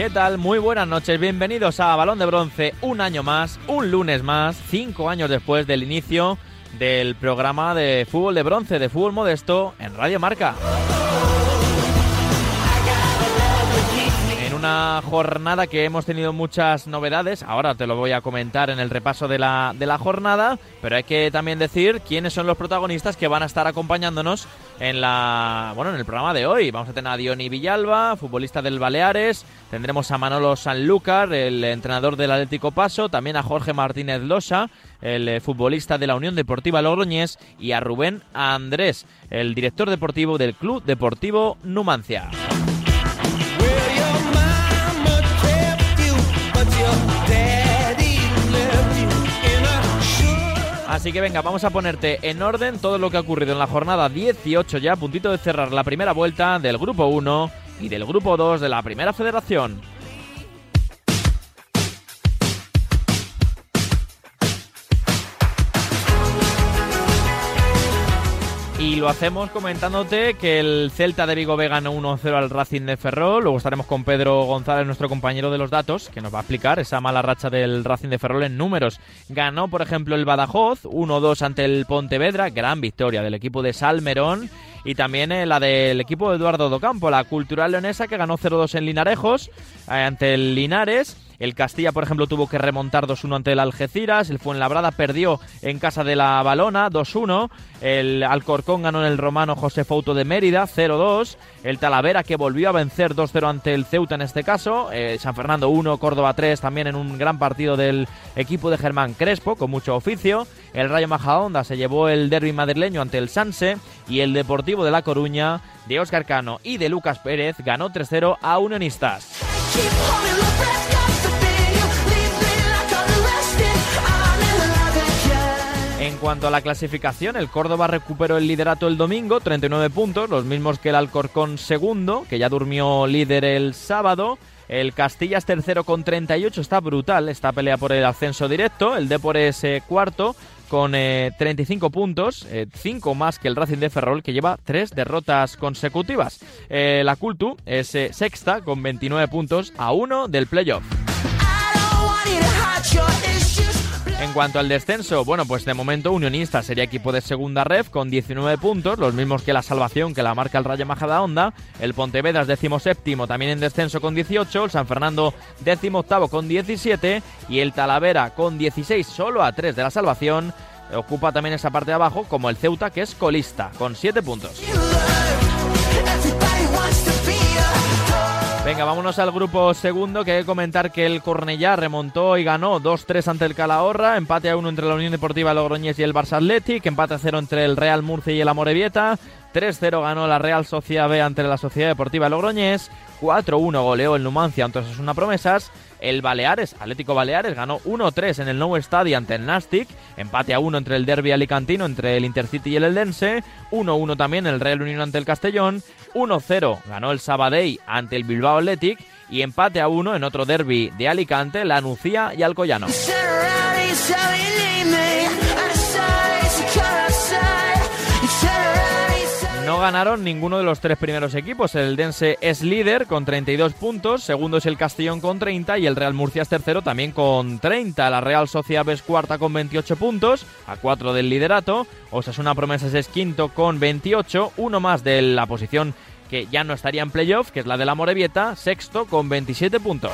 ¿Qué tal? Muy buenas noches, bienvenidos a Balón de Bronce, un año más, un lunes más, cinco años después del inicio del programa de fútbol de bronce, de fútbol modesto en Radio Marca. Una jornada que hemos tenido muchas novedades, ahora te lo voy a comentar en el repaso de la, de la jornada, pero hay que también decir quiénes son los protagonistas que van a estar acompañándonos en la bueno en el programa de hoy. Vamos a tener a Diony Villalba, futbolista del Baleares, tendremos a Manolo Sanlúcar, el entrenador del Atlético Paso, también a Jorge Martínez Losa, el eh, futbolista de la Unión Deportiva Logroñés, y a Rubén Andrés, el director deportivo del Club Deportivo Numancia. Así que venga, vamos a ponerte en orden todo lo que ha ocurrido en la jornada 18 ya, a puntito de cerrar la primera vuelta del grupo 1 y del grupo 2 de la primera federación. Y lo hacemos comentándote que el Celta de Vigo B ganó 1-0 al Racing de Ferrol. Luego estaremos con Pedro González, nuestro compañero de los datos, que nos va a explicar esa mala racha del Racing de Ferrol en números. Ganó, por ejemplo, el Badajoz 1-2 ante el Pontevedra. Gran victoria del equipo de Salmerón. Y también eh, la del equipo de Eduardo Docampo, la Cultural Leonesa, que ganó 0-2 en Linarejos eh, ante el Linares. El Castilla, por ejemplo, tuvo que remontar 2-1 ante el Algeciras. El Fuenlabrada perdió en casa de la Balona 2-1. El Alcorcón ganó en el romano José Fouto de Mérida 0-2. El Talavera que volvió a vencer 2-0 ante el Ceuta en este caso. Eh, San Fernando 1, Córdoba 3 también en un gran partido del equipo de Germán Crespo con mucho oficio. El Rayo Majadahonda se llevó el derby madrileño ante el Sanse. Y el Deportivo de La Coruña de Óscar Cano y de Lucas Pérez ganó 3-0 a Unionistas. Cuanto a la clasificación, el Córdoba recuperó el liderato el domingo, 39 puntos, los mismos que el Alcorcón segundo, que ya durmió líder el sábado. El Castilla es tercero con 38, está brutal esta pelea por el ascenso directo. El Depor es eh, cuarto con 35 eh, puntos, 5 eh, más que el Racing de Ferrol, que lleva 3 derrotas consecutivas. la Cultu es sexta con 29 puntos a 1 del playoff. En cuanto al descenso, bueno, pues de momento Unionista sería equipo de segunda ref con 19 puntos, los mismos que la salvación que la marca el Rayo Majadahonda. El Pontevedra es décimo séptimo, también en descenso con 18. El San Fernando décimo octavo con 17. Y el Talavera con 16, solo a 3 de la salvación. Ocupa también esa parte de abajo, como el Ceuta, que es colista, con 7 puntos. Venga, vámonos al grupo segundo, que hay que comentar que el Cornellá remontó y ganó 2-3 ante el Calahorra, empate a 1 entre la Unión Deportiva Logroñés y el Barça Athletic, empate a 0 entre el Real Murcia y el Amorebieta, 3-0 ganó la Real Sociedad B ante la Sociedad Deportiva Logroñés, 4-1 goleó el Numancia entonces es una promesas, el Baleares, Atlético Baleares, ganó 1-3 en el Nou Estadio ante el Nastic. Empate a 1 entre el Derby Alicantino, entre el Intercity y el Eldense. 1-1 también el Real Unión ante el Castellón. 1-0 ganó el Sabadell ante el Bilbao Athletic. Y empate a 1 en otro derby de Alicante, la Nucía y Alcoyano. No ganaron ninguno de los tres primeros equipos. El Dense es líder con 32 puntos, segundo es el Castellón con 30 y el Real Murcia es tercero también con 30. La Real Sociedad es cuarta con 28 puntos, a 4 del liderato. Osasuna Promesas es quinto con 28, uno más de la posición que ya no estaría en playoff, que es la de la Morevieta, sexto con 27 puntos.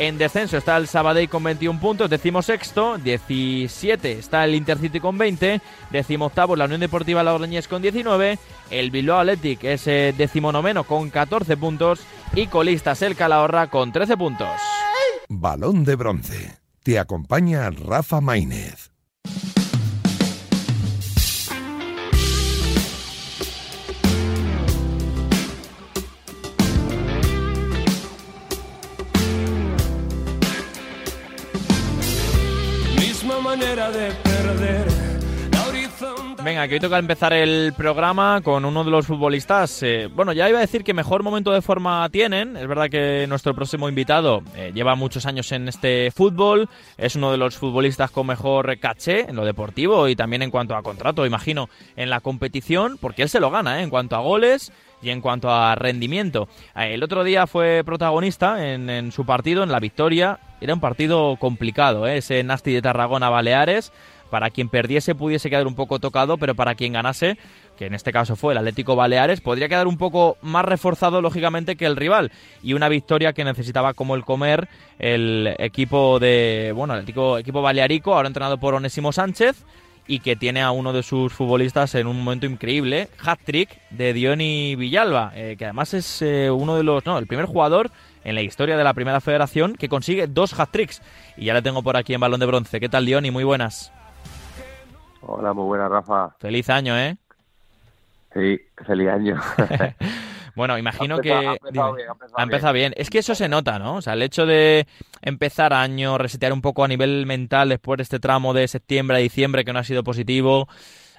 En descenso está el Sabadell con 21 puntos, decimo sexto, 17 está el Intercity con 20, decimo octavo la Unión Deportiva La Orleñez con 19, el Bilbao Athletic es eh, decimonoveno con 14 puntos y colistas el Calahorra con 13 puntos. Balón de bronce. Te acompaña Rafa Maínez. Manera de perder. Venga, que hoy toca empezar el programa con uno de los futbolistas. Eh, bueno, ya iba a decir que mejor momento de forma tienen. Es verdad que nuestro próximo invitado eh, lleva muchos años en este fútbol. Es uno de los futbolistas con mejor caché en lo deportivo y también en cuanto a contrato, imagino, en la competición, porque él se lo gana, ¿eh? En cuanto a goles, y en cuanto a rendimiento. Eh, el otro día fue protagonista en, su partido, en la victoria. Era un partido complicado, ¿eh? ese Nasti de Tarragona-Baleares. Para quien perdiese pudiese quedar un poco tocado, pero para quien ganase, que en este caso fue el Atlético Baleares, podría quedar un poco más reforzado lógicamente que el rival. Y una victoria que necesitaba como el comer el equipo de, bueno, el equipo, equipo balearico, ahora entrenado por Onésimo Sánchez y que tiene a uno de sus futbolistas en un momento increíble, hat-trick de Diony Villalba, eh, que además es eh, uno de los, no, el primer jugador en la historia de la Primera Federación que consigue dos hat-tricks. Y ya le tengo por aquí en Balón de Bronce. ¿Qué tal, Diony? Muy buenas. Hola, muy buenas, Rafa. Feliz año, ¿eh? Sí, feliz año. Bueno, imagino que ha empezado, bien, Es que eso se nota, ¿no? O sea, el hecho de empezar año, resetear un poco a nivel mental después de este tramo de septiembre a diciembre que no ha sido positivo.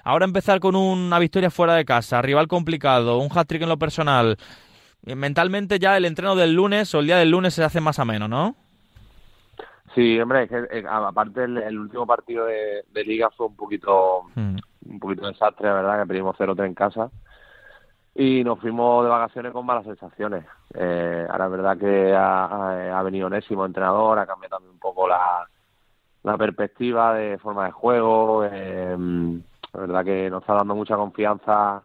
Ahora empezar con una victoria fuera de casa, rival complicado, un hat-trick en lo personal. Mentalmente ya el entreno del lunes o el día del lunes se hace más ameno, ¿no? Sí, hombre, eh, aparte el, último partido de, liga fue un poquito hmm. un poquito desastre, la verdad, que pedimos 0-3 en casa y nos fuimos de vacaciones con malas sensaciones. Eh, ahora es verdad que ha, ha, venido Onésimo, entrenador, ha cambiado también un poco la, la perspectiva de forma de juego. Eh, la verdad que nos está dando mucha confianza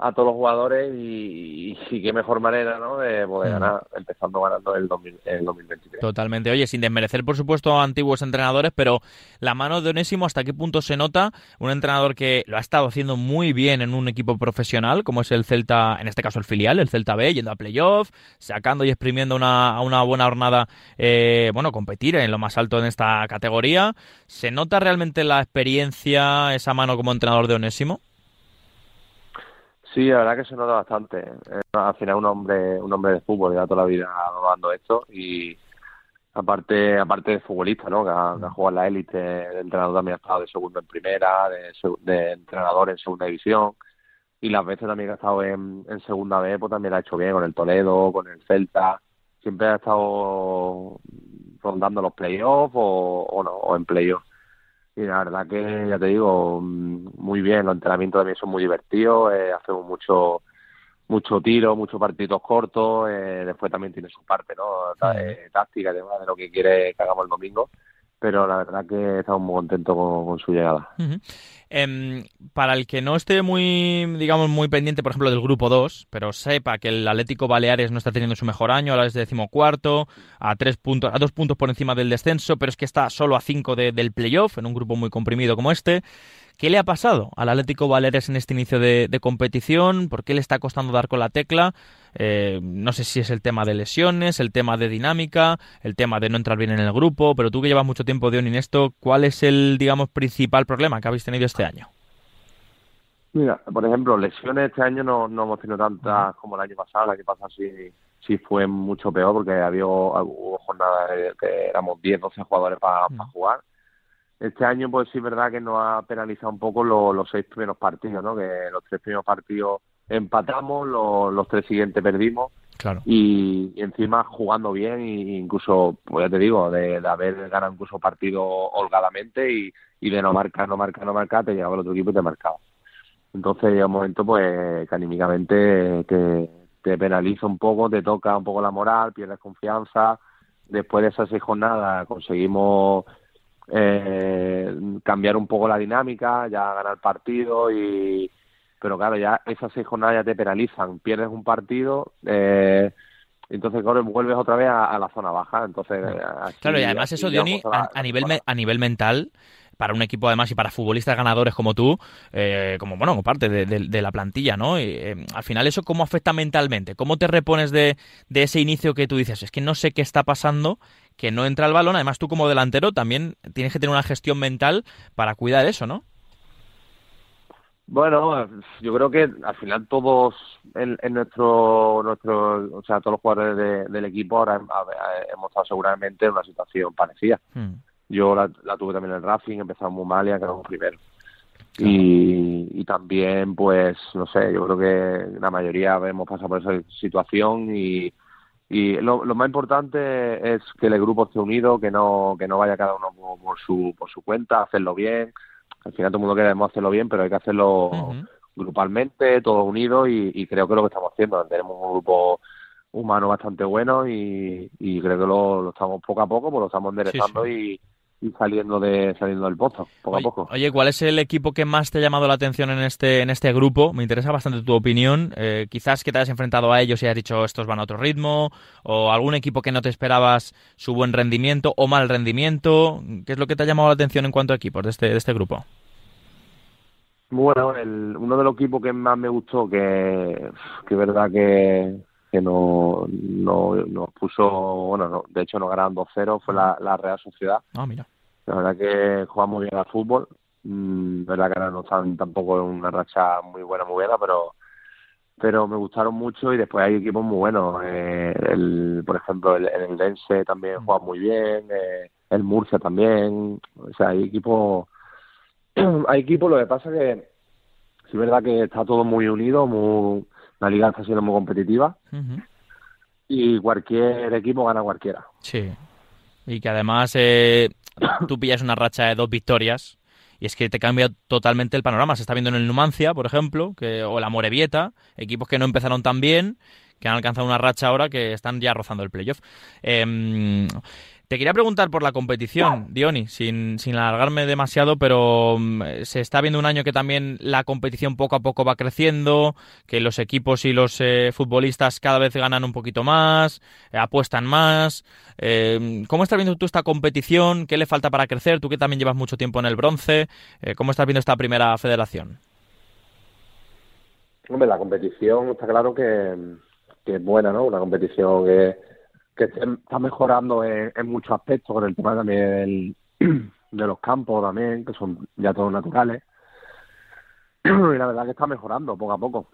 a todos los jugadores y, y, qué mejor manera ¿no? de poder mm. ganar, empezando ganando el, 2023. Totalmente. Oye, sin desmerecer, por supuesto, a antiguos entrenadores, pero la mano de Onésimo, ¿hasta qué punto se nota? Un entrenador que lo ha estado haciendo muy bien en un equipo profesional, como es el Celta, en este caso el filial, el Celta B, yendo a playoff, sacando y exprimiendo una, una buena jornada, eh, bueno, competir en lo más alto en esta categoría. ¿Se nota realmente la experiencia, esa mano como entrenador de Onésimo? Sí, la verdad que se nota bastante. Eh, al final un hombre, un hombre de fútbol, ya toda la vida dando esto y aparte aparte de futbolista, ¿no? Que ha, jugado en la élite, de entrenador también ha estado de segundo en primera, de, entrenador en segunda división y las veces también que ha estado en, segunda vez, pues también ha hecho bien con el Toledo, con el Celta, siempre ha estado rondando los playoffs o, o no, o en playoffs. Y la verdad que, ya te digo, mm, muy bien, los entrenamientos también son muy divertidos, eh, hacemos mucho mucho tiro, muchos partidos cortos, eh, después también tiene su parte no eh, táctica, de lo que quiere que hagamos el domingo pero la verdad que estamos muy contentos con, su llegada. Em, para el que no esté muy, digamos, muy pendiente, por ejemplo, del grupo 2, pero sepa que el Atlético Baleares no está teniendo su mejor año, ahora es decimocuarto, a tres puntos, a dos puntos por encima del descenso, pero es que está solo a cinco del playoff, en un grupo muy comprimido como este. ¿Qué le ha pasado al Atlético Baleares en este inicio de, competición? ¿Por qué le está costando dar con la tecla? Eh, no sé si es el tema de lesiones, el tema de dinámica, el tema de no entrar bien en el grupo, pero tú que llevas mucho tiempo de en esto, ¿cuál es el, digamos, principal problema que habéis tenido este año? Mira, por ejemplo, lesiones este año no, no hemos tenido tantas como el año pasado. El año pasado sí, sí fue mucho peor porque había hubo jornadas que éramos 10, 12 jugadores para jugar este año, pues sí es verdad que nos ha penalizado un poco los seis primeros partidos, ¿no? Que los tres primeros partidos empatamos, los, tres siguientes perdimos. Claro. Y, encima jugando bien, e incluso, pues ya te digo, de, haber ganado incluso partido holgadamente y, y de no marcar, no marcar, no marcar, te llegaba el otro equipo y te marcaba. Entonces llega un momento, pues, que anímicamente que te penaliza un poco, te toca un poco la moral, pierdes confianza. Después de esas seis jornadas conseguimos eh, cambiar un poco la dinámica, ya ganar partido y pero claro, ya esas seis jornadas ya te penalizan, pierdes un partido, eh, entonces claro, vuelves otra vez a, la zona baja, entonces claro. y además eso Diony a, nivel a nivel mental para un equipo además y para futbolistas ganadores como tú, eh, como bueno, como parte de, la plantilla, ¿no? Y, eh, al final eso cómo afecta mentalmente, cómo te repones de, de, ese inicio que tú dices, es que no sé qué está pasando que no entra el balón. Además, tú como delantero también tienes que tener una gestión mental para cuidar eso, ¿no? Bueno, yo creo que al final todos en, nuestro, nuestro, o sea, todos los jugadores del equipo ahora hemos estado seguramente en una situación parecida. Hmm. Yo la, tuve también en el Racing, empezamos muy mal y acabamos primero. Y, y, también, pues, no sé, yo creo que la mayoría hemos pasado por esa situación y, y lo, más importante es que el grupo esté unido, que no que no vaya cada uno por, su por su cuenta, hacerlo bien. Al final todo el mundo queremos hacerlo bien, pero hay que hacerlo grupalmente, todos unidos y, creo que lo que estamos haciendo. Tenemos un grupo humano bastante bueno y, creo que lo, estamos poco a poco, pues lo estamos enderezando y y saliendo de saliendo del pozo poco a poco. Oye, ¿cuál es el equipo que más te ha llamado la atención en este en este grupo? Me interesa bastante tu opinión. Eh, quizás que te hayas enfrentado a ellos y has dicho estos van a otro ritmo, o algún equipo que no te esperabas su buen rendimiento o mal rendimiento. ¿Qué es lo que te ha llamado la atención en cuanto a equipos de este de este grupo? Bueno, el, uno de los equipos que más me gustó, que, que verdad que, que no, no, nos puso, bueno, no, de hecho nos ganaron 2-0, fue la, la, Real Sociedad. Ah, mira. La verdad que jugamos bien al fútbol. Mm, verdad que ahora no están tampoco en una racha muy buena, muy buena, pero pero me gustaron mucho y después hay equipos muy buenos. Eh, el, por ejemplo, el, el Dense también mm. juega muy bien, eh, el Murcia también. O sea, hay equipos, hay equipos, lo que pasa que sí es verdad que está todo muy unido, muy la liga está siendo muy competitiva y cualquier equipo gana cualquiera. Sí. Y que además eh, tú pillas una racha de dos victorias y es que te cambia totalmente el panorama. Se está viendo en el Numancia, por ejemplo, que, o la Morevieta, equipos que no empezaron tan bien, que han alcanzado una racha ahora que están ya rozando el playoff. Eh, te quería preguntar por la competición, Diony, sin, sin alargarme demasiado, pero mm, se está viendo un año que también la competición poco a poco va creciendo, que los equipos y los eh, futbolistas cada vez ganan un poquito más, eh, apuestan más. Eh, ¿Cómo estás viendo tú esta competición? ¿Qué le falta para crecer? Tú que también llevas mucho tiempo en el bronce, ¿cómo estás viendo esta primera federación? Hombre, la competición está claro que, que es buena, ¿no? Una competición que que está mejorando en, muchos aspectos con el tema también de los campos también, que son ya todos naturales. y la verdad que está mejorando poco a poco.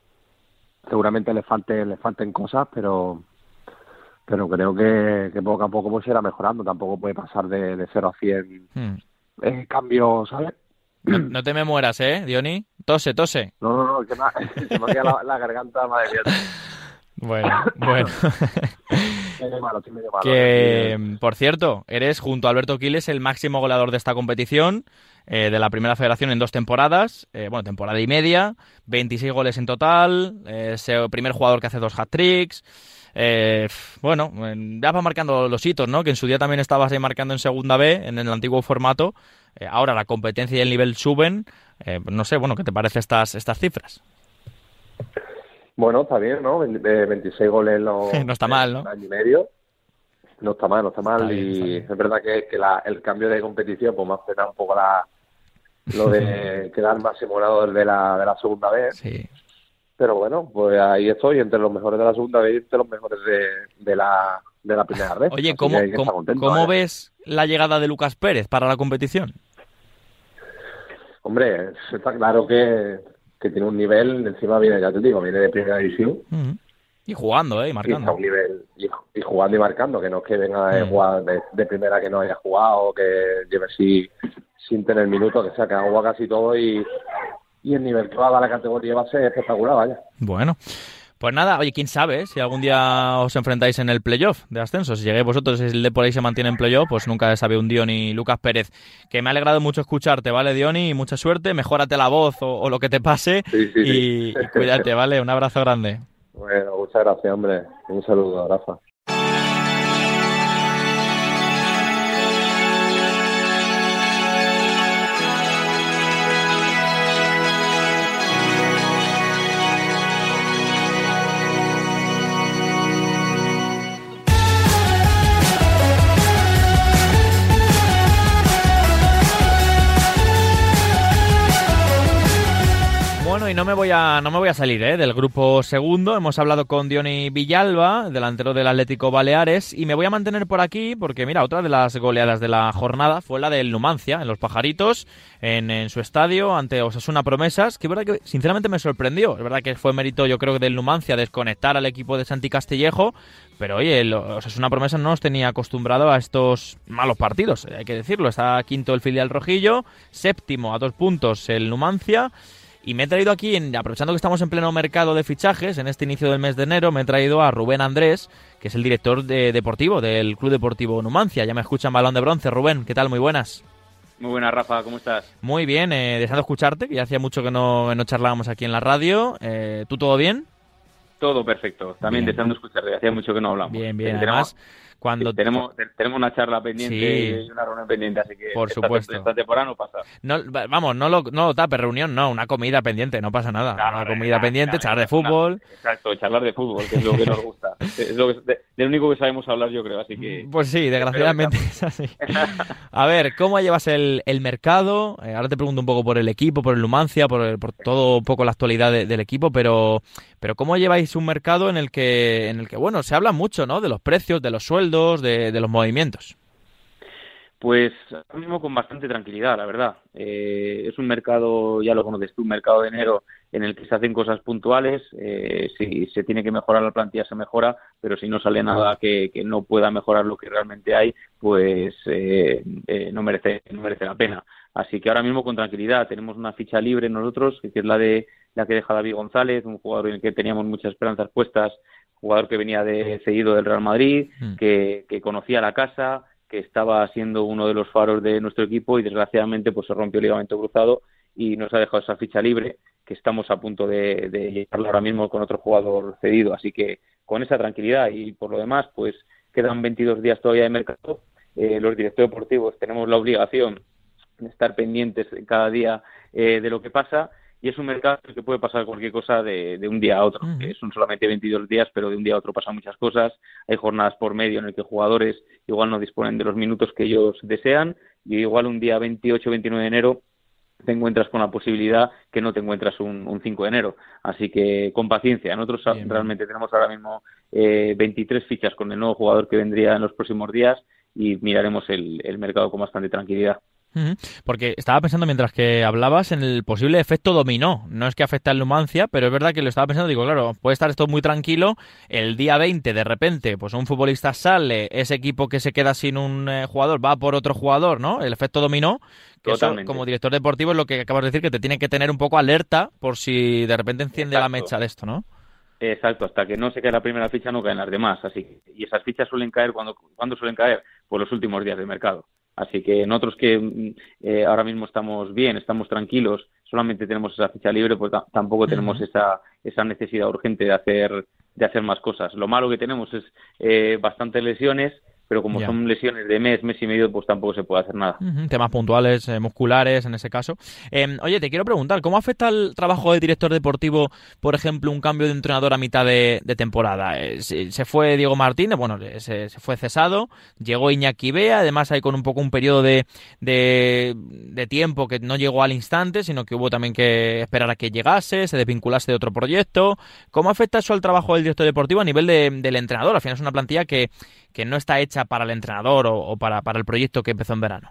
Seguramente le falten, le falten cosas, pero pero creo que, que poco a poco pues irá mejorando. Tampoco puede pasar de, de 0 a 100 hmm. eh, cambios, ¿sabes? No, te me mueras, ¿eh, Diony? Tose, tose. No, no, no, que me, se me queda la, la garganta, madre mía. Bueno, bueno. que, por cierto, eres junto a Alberto Quiles el máximo goleador de esta competición, eh, de la primera federación en dos temporadas, eh, bueno, temporada y media, 26 goles en total, eh, es el primer jugador que hace dos hat-tricks. bueno, ya va marcando los hitos, ¿no? Que en su día también estabas ahí marcando en segunda B, en el antiguo formato. ahora la competencia y el nivel suben. no sé, bueno, ¿qué te parece estas, estas cifras? Bueno, está bien, ¿no? 26 goles en los no está mal, ¿no? año y medio. No está mal, no está mal. y es verdad que, que la, el cambio de competición pues me ha frenado un poco la, lo de quedar más simulado de la, de la segunda vez. Sí. Pero bueno, pues ahí estoy, entre los mejores de la segunda vez y entre los mejores de, de la, de la primera vez. Oye, ¿cómo, ¿cómo, ves la llegada de Lucas Pérez para la competición? Hombre, está claro que que tiene un nivel, encima viene, ya te digo, viene de primera división. Y jugando, ¿eh? Y marcando. Y, un nivel, y, jugando y marcando, que no es que venga a jugar de, primera que no haya jugado, que lleve así sin tener minutos, que sea, que ha jugado casi todo y, y el nivel que va a la categoría va a ser espectacular, vaya. Bueno. Pues nada, oye, quién sabe, si algún día os enfrentáis en el playoff de ascenso, si lleguéis vosotros y el de por ahí se mantiene en playoff, pues nunca sabe un Diony Lucas Pérez. Que me ha alegrado mucho escucharte, ¿vale, Diony? Mucha suerte, mejórate la voz o, lo que te pase y, y, cuídate, ¿vale? Un abrazo grande. Bueno, muchas gracias, hombre. Un saludo, Rafa. Y no me voy a, no me voy a salir ¿eh? del grupo segundo. Hemos hablado con Diony Villalba, delantero del Atlético Baleares, y me voy a mantener por aquí porque, mira, otra de las goleadas de la jornada fue la del Numancia, en Los Pajaritos, en, su estadio, ante Osasuna Promesas, que verdad que sinceramente me sorprendió. Es verdad que fue mérito, yo creo, del Numancia desconectar al equipo de Santi Castillejo, pero oye, el Osasuna Promesas no nos tenía acostumbrado a estos malos partidos, hay que decirlo. Está quinto el filial rojillo, séptimo a dos puntos el Numancia. Y me he traído aquí, aprovechando que estamos en pleno mercado de fichajes, en este inicio del mes de enero, me he traído a Rubén Andrés, que es el director de, deportivo del Club Deportivo Numancia. Ya me escuchan balón de bronce. Rubén, ¿qué tal? Muy buenas. Muy buena, Rafa, ¿cómo estás? Muy bien, eh, deseando escucharte, que ya hacía mucho que no, no charlábamos aquí en la radio. Eh, ¿Tú todo bien? Todo perfecto. También Bien. deseando escucharte, hacía mucho que no hablamos. Bien, bien. Además, tenemos, cuando... tenemos, tenemos una charla pendiente Sí. y una reunión pendiente, así que Por esta- supuesto. esta temporada no pasa. No, vamos, no lo, no lo tape, reunión, no, una comida pendiente, no pasa nada. Claro, una comida pendiente, charlar de fútbol. Exacto, charlar de fútbol, que es lo que nos gusta. es lo que, de, de lo único que sabemos hablar, yo creo, así que... Pues sí, desgraciadamente es así. A ver, ¿cómo llevas el, el mercado? Eh, ahora te pregunto un poco por el equipo, por el Numancia, por, el- por todo un poco la actualidad de- del equipo, pero, pero ¿cómo lleváis un mercado en el que, en el que bueno, se habla mucho, ¿no? De los precios, de los sueldos, de, de los movimientos. Pues ahora mismo con bastante tranquilidad, la verdad. Eh, es un mercado, ya lo conoces tú, un mercado de enero en el que se hacen cosas puntuales. Eh, si se tiene que mejorar la plantilla, se mejora, pero si no sale nada que, que no pueda mejorar lo que realmente hay, pues eh, eh, no, merece, no merece la pena. Así que ahora mismo con tranquilidad tenemos una ficha libre nosotros, que es la de la que deja David González, un jugador en el que teníamos muchas esperanzas puestas, jugador que venía de cedido del Real Madrid, Mm. que, que conocía la casa, que estaba siendo uno de los faros de nuestro equipo y desgraciadamente pues se rompió el ligamento cruzado y nos ha dejado esa ficha libre que estamos a punto de, de llevarla ahora mismo con otro jugador cedido. Así que con esa tranquilidad y por lo demás pues quedan 22 días todavía de mercado. Eh, los directores deportivos tenemos la obligación de estar pendientes cada día eh, de lo que pasa y es un mercado en el que puede pasar cualquier cosa de, de un día a otro. Son solamente 22 días, pero de un día a otro pasan muchas cosas. Hay jornadas por medio en el que jugadores igual no disponen de los minutos que ellos desean y igual un día 28 29 de enero te encuentras con la posibilidad que no te encuentras un, un 5 de enero. Así que con paciencia. Nosotros Bien, bien. realmente tenemos ahora mismo eh, 23 fichas con el nuevo jugador que vendría en los próximos días y miraremos el, el mercado con bastante tranquilidad. Porque estaba pensando mientras que hablabas en el posible efecto dominó. No es que afecte al Numancia, pero es verdad que lo estaba pensando. Digo, claro, puede estar esto muy tranquilo. El día 20, de repente, pues un futbolista sale, ese equipo que se queda sin un eh, jugador va por otro jugador, ¿no? El efecto dominó. Que eso, Totalmente. como director deportivo, es lo que acabas de decir, que te tiene que tener un poco alerta por si de repente enciende la mecha de esto, ¿no? Exacto, hasta que no se cae la primera ficha no caen las demás. Así que- y esas fichas suelen caer cuando, cuando suelen caer, por los últimos días del mercado. Así que nosotros que mm, eh, ahora mismo estamos bien, estamos tranquilos, solamente tenemos esa ficha libre, pues ta- tampoco tenemos esa, esa necesidad urgente de hacer, de hacer más cosas. Lo malo que tenemos es eh, bastantes lesiones, pero como Ya. son lesiones de mes, mes y medio, pues tampoco se puede hacer nada. Temas puntuales, eh, musculares, en ese caso. Eh, oye, te quiero preguntar, ¿cómo afecta el trabajo de director deportivo, por ejemplo, un cambio de entrenador a mitad de, de temporada? Eh, se, se fue Diego Martínez, bueno, se, se fue cesado, llegó Iñaki Bea, además hay con un poco un periodo de, de, de tiempo que no llegó al instante, sino que hubo también que esperar a que llegase, se desvinculase de otro proyecto. ¿Cómo afecta eso al trabajo del director deportivo a nivel de- del entrenador? Al final es una plantilla que, que no está hecha para el entrenador o, o para, para el proyecto que empezó en verano.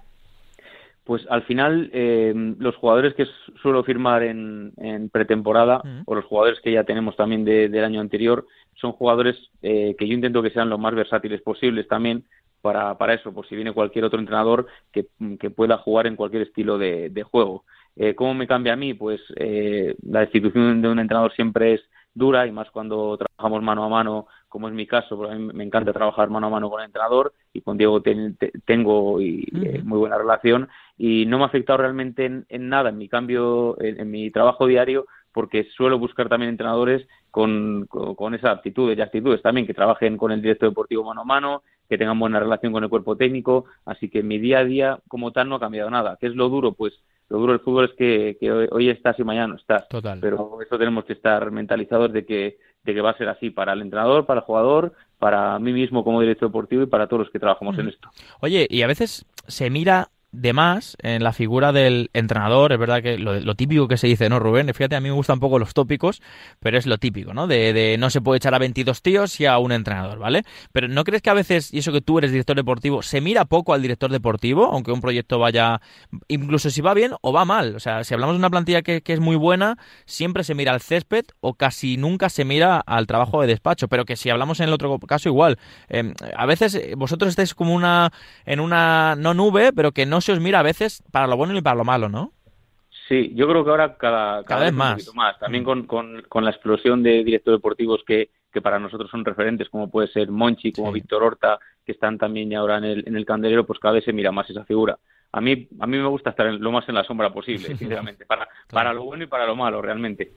Pues al final, eh, los jugadores que suelo firmar en, en pretemporada, o los jugadores que ya tenemos también de- del año anterior, son jugadores eh, que yo intento que sean lo más versátiles posibles también para, para eso, por si viene cualquier otro entrenador que, que pueda jugar en cualquier estilo de, de juego. Eh, ¿Cómo me cambia a mí? Pues eh, la destitución de un entrenador siempre es dura y más cuando trabajamos mano a mano, como es mi caso, porque a mí me encanta trabajar mano a mano con el entrenador y con Diego ten- te- tengo y, eh, muy buena relación y no me ha afectado realmente en, en nada en mi cambio, en, en mi trabajo diario, porque suelo buscar también entrenadores con, con, con esas aptitudes y actitudes también, que trabajen con el director deportivo mano a mano, que tengan buena relación con el cuerpo técnico, así que mi día a día como tal no ha cambiado nada. ¿Qué es lo duro? Pues lo duro del fútbol es que, que hoy, hoy estás y mañana no estás Total. pero eso tenemos que estar mentalizados de que, de que va a ser así para el entrenador, para el jugador, para mí mismo como director deportivo y para todos los que trabajamos en esto. Oye, y a veces se mira de más en la figura del entrenador, es verdad que lo, típico que se dice, ¿no, Rubén? Fíjate, a mí me gustan un poco los tópicos, pero es lo típico, ¿no? De, no se puede echar a 22 tíos y a un entrenador, ¿vale? Pero ¿no crees que a veces, y eso que tú eres director deportivo, se mira poco al director deportivo, aunque un proyecto vaya, incluso si va bien o va mal? O sea, si hablamos de una plantilla que, que es muy buena, siempre se mira al césped o casi nunca se mira al trabajo de despacho, pero que si hablamos en el otro caso igual, eh, a veces eh, vosotros estáis como una, en una, no nube, pero que no se os mira a veces para lo bueno y para lo malo, ¿no? Sí, yo creo que ahora cada, Cada vez un más. poquito más. También Mm. con, con, con la explosión de directores deportivos que, que para nosotros son referentes, como puede ser Monchi, como Sí. Víctor Horta, que están también ya ahora en el, en el candelero, pues cada vez se mira más esa figura. a mí, a mí me gusta estar lo más en la sombra posible, sinceramente, para, para lo bueno y para lo malo, realmente.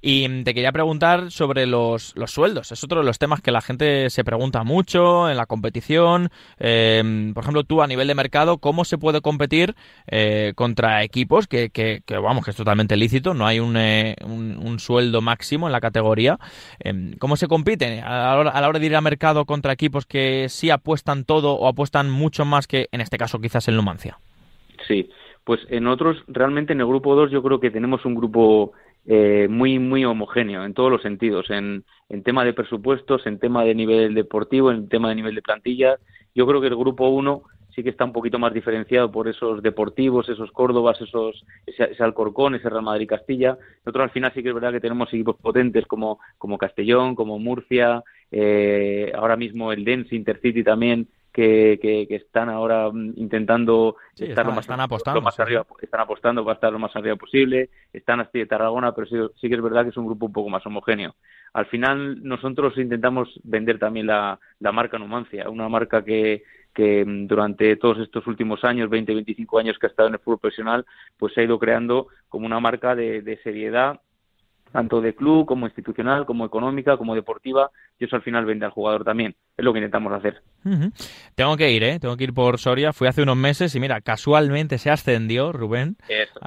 Y te quería preguntar sobre los, los, sueldos. Es otro de los temas que la gente se pregunta mucho en la competición. Em, por ejemplo, tú a nivel de mercado, ¿cómo se puede competir eh, contra equipos que, que, vamos, que es totalmente lícito? No hay un, eh, un, sueldo máximo en la categoría. Em, ¿Cómo se compite a la, hora, a la hora de ir al mercado contra equipos que sí apuestan todo o apuestan mucho más que, en este caso, quizás el Numancia? Sí, pues en otros, realmente en el grupo 2 yo creo que tenemos un grupo eh, muy muy homogéneo en todos los sentidos, en, en tema de presupuestos, en tema de nivel deportivo, en tema de nivel de plantilla. Yo creo que el grupo 1 sí que está un poquito más diferenciado por esos deportivos, esos Córdobas, esos ese, Alcorcón, ese Real Madrid Castilla. Nosotros al final sí que es verdad que tenemos equipos potentes como, como Castellón, como Murcia, eh, ahora mismo el Dense Intercity también, que, que, están ahora mm, intentando estar lo más, apostando, más arriba, están apostando para estar lo más arriba posible, están hasta de Tarragona, pero sí, sí, que es verdad que es un grupo un poco más homogéneo. Al final nosotros intentamos vender también la, la marca Numancia, una marca que, que mm, durante todos estos últimos años, 20, 25 años que ha estado en el fútbol profesional, pues se ha ido creando como una marca de, de seriedad tanto de club como institucional, como económica, como deportiva, y eso al final vende al jugador también. Es lo que intentamos hacer. Tengo que ir, ¿eh? Tengo que ir por Soria. Fui hace unos meses y mira, casualmente se ascendió Rubén.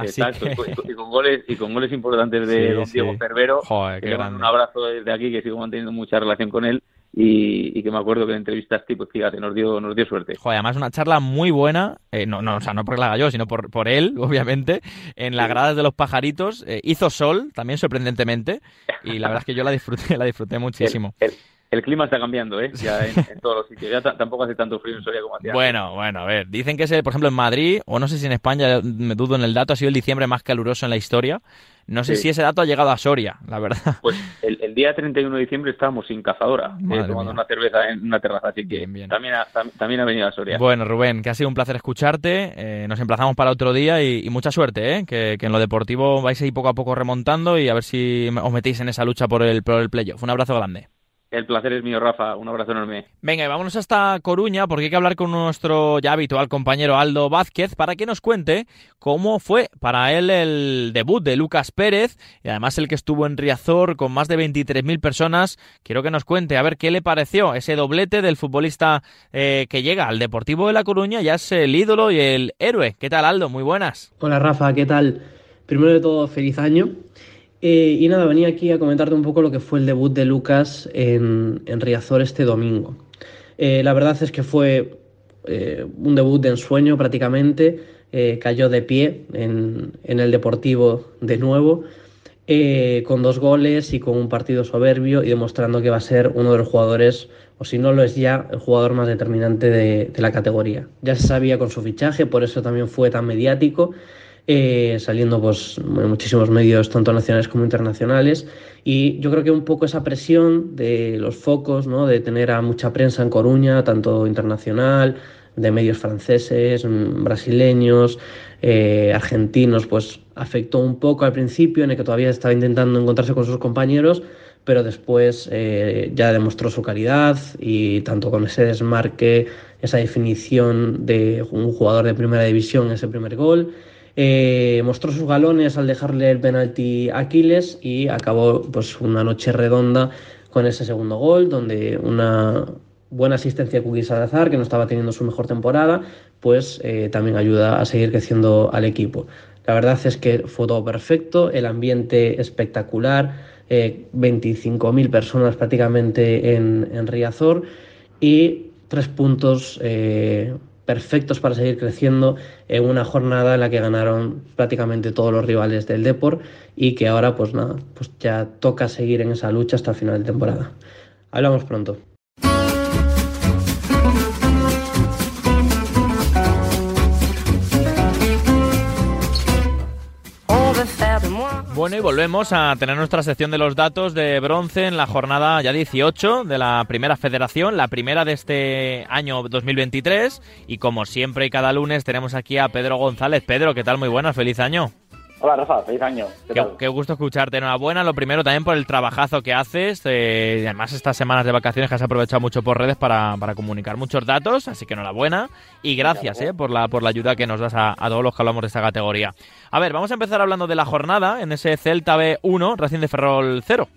exacto. Y, con goles, y con goles importantes de don Diego Cervero. Joder, qué Un abrazo desde aquí, que sigo manteniendo mucha relación con él y, que me acuerdo que en entrevistas tipo, fíjate, nos dio, nos dio suerte. Joder, además una charla muy buena, eh, no, no, o sea, no porque la haga yo, sino por, por él, obviamente, en las gradas de los pajaritos. Eh, hizo sol, también sorprendentemente, y la verdad es que yo la disfruté, la disfruté muchísimo. El, clima está cambiando, ¿eh? Ya en, todos los sitios. Ya tampoco hace tanto frío en Soria como hacía. Bueno, bueno, a ver. Dicen que es, por ejemplo, en Madrid, o no sé si en España, me dudo en el dato, ha sido el diciembre más caluroso en la historia. No sé si ese dato ha llegado a Soria, la verdad. Pues el, día 31 de diciembre estábamos sin cazadora, eh, tomando una cerveza en una terraza, así que También, ha, también ha venido a Soria. Bueno, Rubén, que ha sido un placer escucharte. Eh, nos emplazamos para otro día y, mucha suerte, ¿eh? Que, en lo deportivo vais a ir poco a poco remontando y a ver si os metéis en esa lucha por el, por el playoff. Un abrazo grande. El placer es mío, Rafa. Un abrazo enorme. Venga, y vámonos hasta Coruña porque hay que hablar con nuestro ya habitual compañero Aldo Vázquez para que nos cuente cómo fue para él el debut de Lucas Pérez y además el que estuvo en Riazor con más de 23.000 personas. Quiero que nos cuente a ver qué le pareció ese doblete del futbolista eh, que llega al Deportivo de La Coruña. Ya es el ídolo y el héroe. ¿Qué tal, Aldo? Muy buenas. Hola, Rafa. ¿Qué tal? Primero de todo, feliz año. Eh, y nada, venía aquí a comentarte un poco lo que fue el debut de Lucas en, Riazor este domingo. Eh, la verdad es que fue eh, un debut de ensueño prácticamente, cayó de pie en, el Deportivo de nuevo, con dos goles y con un partido soberbio y demostrando que va a ser uno de los jugadores, o si no lo es ya, el jugador más determinante de la categoría. Ya se sabía con su fichaje, por eso también fue tan mediático eh, saliendo pues, en muchísimos medios, tanto nacionales como internacionales. Y yo creo que un poco esa presión de los focos, ¿no? de tener a mucha prensa en Coruña, tanto internacional, de medios franceses, mm, brasileños, eh, argentinos, pues afectó un poco al principio, en el que todavía estaba intentando encontrarse con sus compañeros, pero después eh, ya demostró su calidad y tanto con ese desmarque, esa definición de un jugador de primera división, ese primer gol, eh, mostró sus galones al dejarle el penalti a Aquiles y acabó pues, una noche redonda con ese segundo gol, donde una buena asistencia de Kuki Salazar, que no estaba teniendo su mejor temporada, pues eh, también ayuda a seguir creciendo al equipo. La verdad es que fue todo perfecto, el ambiente espectacular, eh, 25.000 personas prácticamente en, en, Riazor y tres puntos eh, perfectos para seguir creciendo en una jornada en la que ganaron prácticamente todos los rivales del Deport y que ahora pues nada, pues ya toca seguir en esa lucha hasta el final de temporada. Hablamos pronto. Bueno, y volvemos a tener nuestra sección de los datos de bronce en la jornada ya 18 de la primera federación, la primera de este año 2023. Y como siempre y cada lunes tenemos aquí a Pedro González. Pedro, ¿qué tal? Muy buenas, feliz año. Hola Rafa, feliz año. ¿Qué, gusto escucharte. Enhorabuena, lo primero también por el trabajazo que haces. Eh, y además estas semanas de vacaciones que has aprovechado mucho por redes para, comunicar muchos datos, así que enhorabuena. Y gracias eh, por, la, por la ayuda que nos das a, todos los que hablamos de esta categoría. A ver, vamos a empezar hablando de la jornada en ese Celta B1, Racing de Ferrol 0.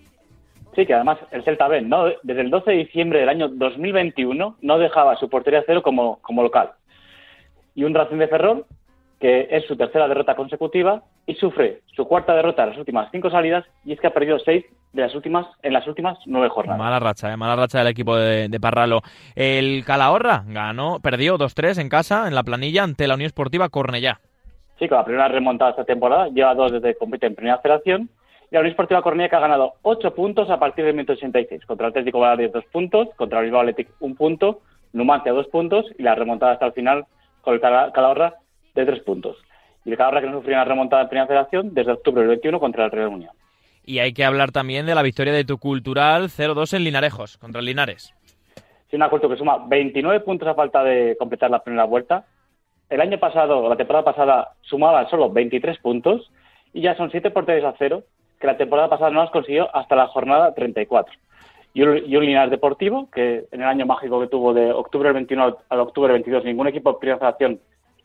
Sí, que además el Celta B, ¿no? desde el 12 de diciembre del año 2021, no dejaba su portería cero como, como local. Y un Racing de Ferrol que es su tercera derrota consecutiva y sufre su cuarta derrota en las últimas cinco salidas y es que ha perdido seis de las últimas en las últimas nueve jornadas. Mala racha, ¿eh? mala racha del equipo de, Parralo. El Calahorra ganó, perdió 2-3 en casa en la planilla ante la Unión Esportiva Cornellá. Sí, con la primera remontada esta temporada, lleva dos desde que compite en primera federación y la Unión Esportiva Cornellá que ha ganado ocho puntos a partir del 186, contra el Atlético Baleares dos puntos, contra el Bilbao Athletic un punto, Numancia dos puntos y la remontada hasta el final con el Calahorra de tres puntos. Y el Calahorra que no sufrió una remontada en primera federación desde octubre del 21 contra el Real Unión. Y hay que hablar también de la victoria de tu cultural 0-2 en Linarejos, contra el Linares. Sí, un acuerdo que suma 29 puntos a falta de completar la primera vuelta. El año pasado, la temporada pasada, sumaba solo 23 puntos y ya son 7 porterías a cero que la temporada pasada no las consiguió hasta la jornada 34. Y un, y un Linares Deportivo que en el año mágico que tuvo de octubre del 21 al octubre del 22 ningún equipo de primera federación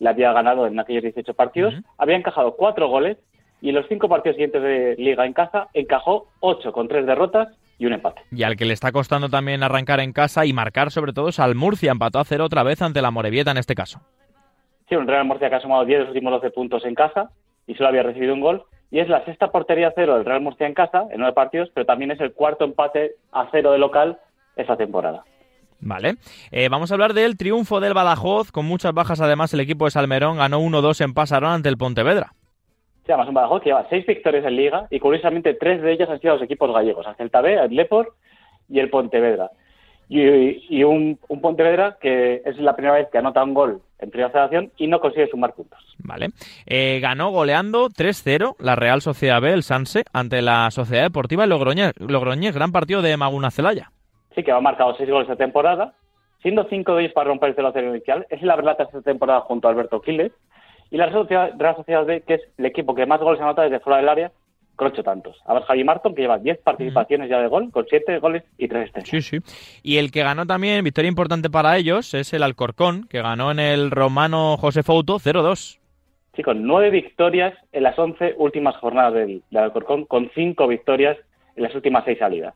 le había ganado en aquellos 18 partidos, había encajado cuatro goles y en los cinco partidos siguientes de liga en casa encajó ocho con tres derrotas y un empate. Y al que le está costando también arrancar en casa y marcar sobre todo es al Murcia, empató a cero otra vez ante la Morevieta en este caso. Sí, un Real Murcia que ha sumado 10 de los últimos 12 puntos en casa y solo había recibido un gol. Y es la sexta portería a cero del Real Murcia en casa en nueve partidos, pero también es el cuarto empate a cero de local esa temporada. Vale. Eh, vamos a hablar del triunfo del Badajoz, con muchas bajas además el equipo de Salmerón ganó 1-2 en Pasarón ante el Pontevedra. Sí, además un Badajoz que lleva seis victorias en Liga y curiosamente tres de ellas han sido los equipos gallegos, el Celta B, el Lepor y el Pontevedra. Y, un, Pontevedra que es la primera vez que anota un gol en primera federación y no consigue sumar puntos. Vale. Eh, ganó goleando 3-0 la Real Sociedad B, el Sanse, ante la Sociedad Deportiva Logroñés. Logroñés, gran partido de Maguna Celaya sí que ha marcado seis goles esta temporada, siendo cinco de ellos para romper el 0 inicial. Es la verdad esta temporada junto a Alberto Quiles. Y la Real Sociedad B, que es el equipo que más goles anota desde fuera del área, con ocho tantos. A ver, Javi Marton, que lleva diez participaciones ya de gol, con siete goles y tres extensiones. Sí, sí. Y el que ganó también, victoria importante para ellos, es el Alcorcón, que ganó en el romano José Fouto 0-2. Sí, con nueve victorias en las once últimas jornadas del, del Alcorcón, con cinco victorias en las últimas seis salidas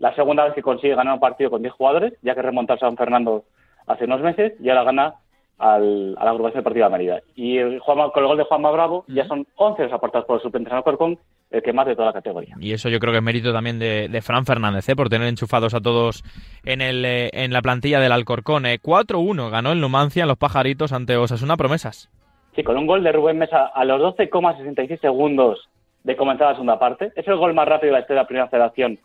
la segunda vez que consigue ganar un partido con 10 jugadores, ya que remontó a San Fernando hace unos meses, y ahora gana al, a la agrupación deportiva de Mérida. Y el con el gol de Juanma Bravo ya son 11 los aportados por el suplente Alcorcón, el que más de toda la categoría. Y eso yo creo que es mérito también de, Fran Fernández, ¿eh? por tener enchufados a todos en, el, eh, en la plantilla del Alcorcón. 4-1 eh, ganó el Numancia en los pajaritos ante Osasuna Promesas. Sí, con un gol de Rubén Mesa a los 12,66 segundos de comenzar la segunda parte. Es el gol más rápido de la historia de la primera federación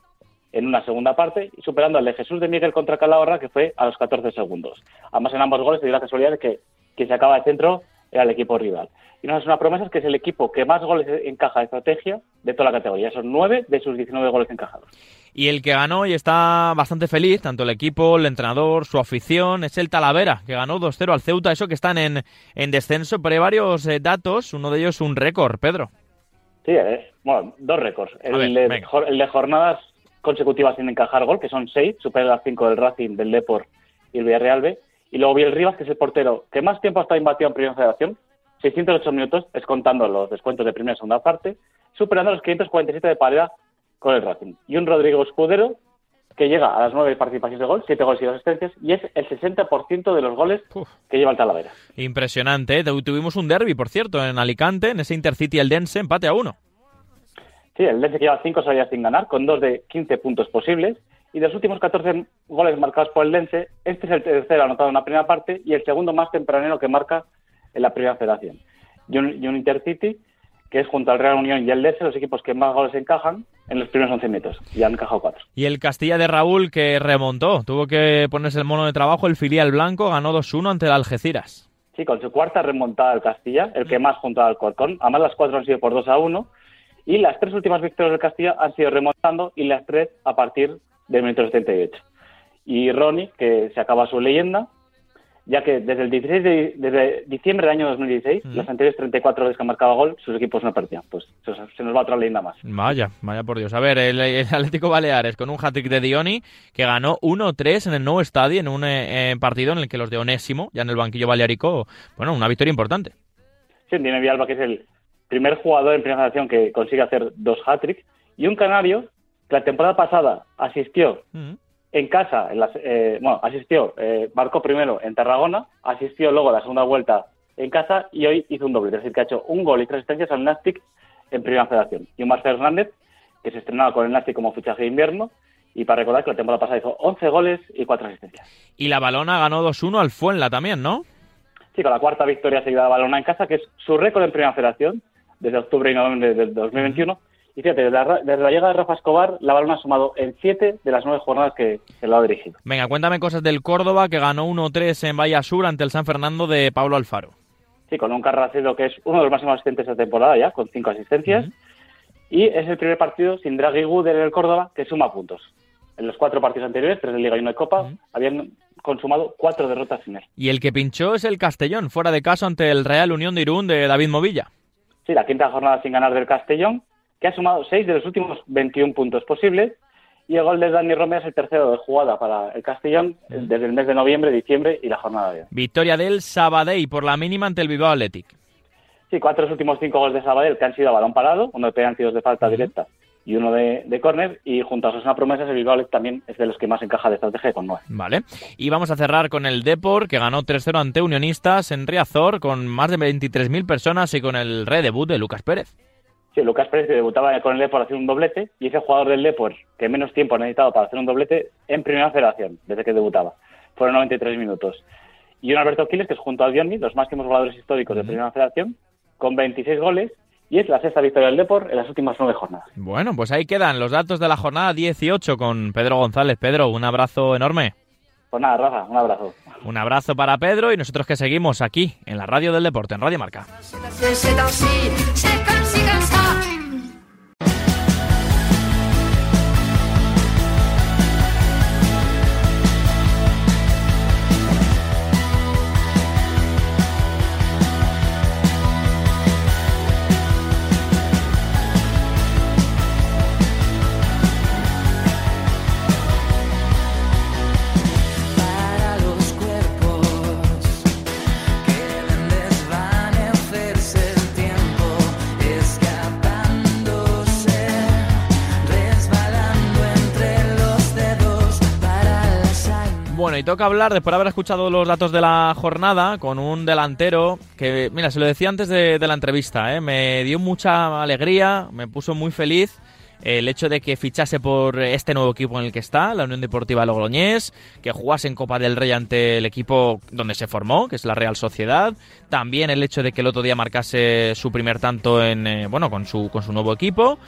en una segunda parte, superando al de Jesús de Miguel contra Calahorra, que fue a los 14 segundos. Además, en ambos goles se dio la casualidad de que quien se acaba de centro era el equipo rival. Y no es una promesa, es que es el equipo que más goles encaja de estrategia de toda la categoría. Son nueve de sus 19 goles encajados. Y el que ganó y está bastante feliz, tanto el equipo, el entrenador, su afición, es el Talavera, que ganó 2-0 al Ceuta. Eso que están en, en descenso, pero hay varios eh, datos, uno de ellos un récord, Pedro. Sí, eh, bueno, dos récords. El, el de jornadas consecutivas sin encajar gol, que son seis, supera las cinco del Racing, del Deport y el Villarreal B. Y luego el Rivas, que es el portero que más tiempo ha estado imbatido en Primera Federación, 608 minutos, es contando los descuentos de primera y segunda parte, superando los 547 de paridad con el Racing. Y un Rodrigo Escudero, que llega a las nueve participaciones de gol, siete goles y dos asistencias, y es el 60% de los goles que lleva el Talavera. Impresionante. ¿eh? Tuvimos un derby, por cierto, en Alicante, en ese Intercity el Dense, empate a uno. Sí, el que lleva 5 salidas sin ganar, con dos de 15 puntos posibles. Y de los últimos 14 goles marcados por el Dense, este es el tercero anotado en la primera parte y el segundo más tempranero que marca en la primera federación. Y un, Intercity, que es junto al Real Unión y el Dense, los equipos que más goles encajan en los primeros 11 metros. Y han encajado 4. Y el Castilla de Raúl, que remontó, tuvo que ponerse el mono de trabajo, el filial blanco, ganó 2-1 ante el Algeciras. Sí, con su cuarta remontada al Castilla, el que más junto al Corcón. Además, las cuatro han sido por 2 a 1 y las tres últimas victorias del Castilla han sido remontando y las tres a partir del minuto 78. Y Ronnie, que se acaba su leyenda, ya que desde el 16 de, desde diciembre del año 2016, Mm. los anteriores 34 veces que han marcado gol, sus equipos no perdían. Pues se, se nos va otra leyenda más. Vaya, vaya por Dios. A ver, el, el Atlético Baleares con un hat-trick de Dioni que ganó 1-3 en el nuevo estadio en un eh, eh, partido en el que los de Onésimo, ya en el banquillo balearico, bueno, una victoria importante. Sí, Dime Villalba, que es el primer jugador en primera generación que consigue hacer dos hat-tricks, y un canario que la temporada pasada asistió en casa, en las, eh, bueno, asistió, eh, marcó primero en Tarragona, asistió luego a la segunda vuelta en casa y hoy hizo un doble, es decir, que ha hecho un gol y tres asistencias al Nastic en primera federación. Y un Marcelo Hernández, que se estrenaba con el Nastic como fichaje de invierno, y para recordar que la temporada pasada hizo 11 goles y cuatro asistencias. Y la balona ganó 2-1 al Fuenla también, ¿no? Sí, con la cuarta victoria seguida de Balona en casa, que es su récord en primera federación desde octubre y noviembre del 2021. Y fíjate, desde la, desde la llegada de Rafa Escobar, la Balona ha sumado en siete de las nueve jornadas que se lo ha dirigido. Venga, cuéntame cosas del Córdoba que ganó 1-3 en Bahía Sur ante el San Fernando de Pablo Alfaro. Sí, con un Carracedo que es uno de los máximos asistentes de esta temporada ya, con cinco asistencias. Y es el primer partido sin Draghi Good en el Córdoba que suma puntos. En los cuatro partidos anteriores, tres de Liga y uno de Copa, habían consumado cuatro derrotas sin él. Y el que pinchó es el Castellón, fuera de caso ante el Real Unión de Irún de David Movilla. Sí, la quinta jornada sin ganar del Castellón, que ha sumado seis de los últimos 21 puntos posibles. Y el gol de Dani Romeo es el tercero de jugada para el Castellón desde el mes de noviembre, diciembre y la jornada de hoy. Victoria del Sabadell por la mínima ante el Bilbao Athletic. Sí, cuatro de los últimos cinco goles de Sabadell que han sido a balón parado, uno de penalti, dos de falta directa y uno de, de córner. Y junto a Sosuna Promesas, el Bilbao también es de los que más encaja de estrategia con nueve. Vale. Y vamos a cerrar con el Depor, que ganó 3-0 ante Unionistas en Riazor, con más de 23.000 personas y con el redebut de Lucas Pérez. Sí, Lucas Pérez que debutaba con el Depor hacer un doblete y ese jugador del Depor que menos tiempo ha necesitado para hacer un doblete en primera federación, desde que debutaba. Fueron 93 minutos. Y un Alberto Quiles que es junto a Dioni, los máximos goleadores históricos de primera federación, con 26 goles y es la sexta victoria del Depor en las últimas nueve jornadas. Bueno, pues ahí quedan los datos de la jornada 18 con Pedro González. Pedro, un abrazo enorme. Pues nada, Rafa, un abrazo. Un abrazo para Pedro y nosotros que seguimos aquí en la radio del deporte, en Radio Marca. Bueno, y toca hablar, después de haber escuchado los datos de la jornada, con un delantero que, mira, se lo decía antes de, de la entrevista, ¿eh? me dio mucha alegría, me puso muy feliz el hecho de que fichase por este nuevo equipo en el que está, la Unión Deportiva Logroñés, que jugase en Copa del Rey ante el equipo donde se formó, que es la Real Sociedad. También el hecho de que el otro día marcase su primer tanto en, eh, bueno, con su, con su nuevo equipo.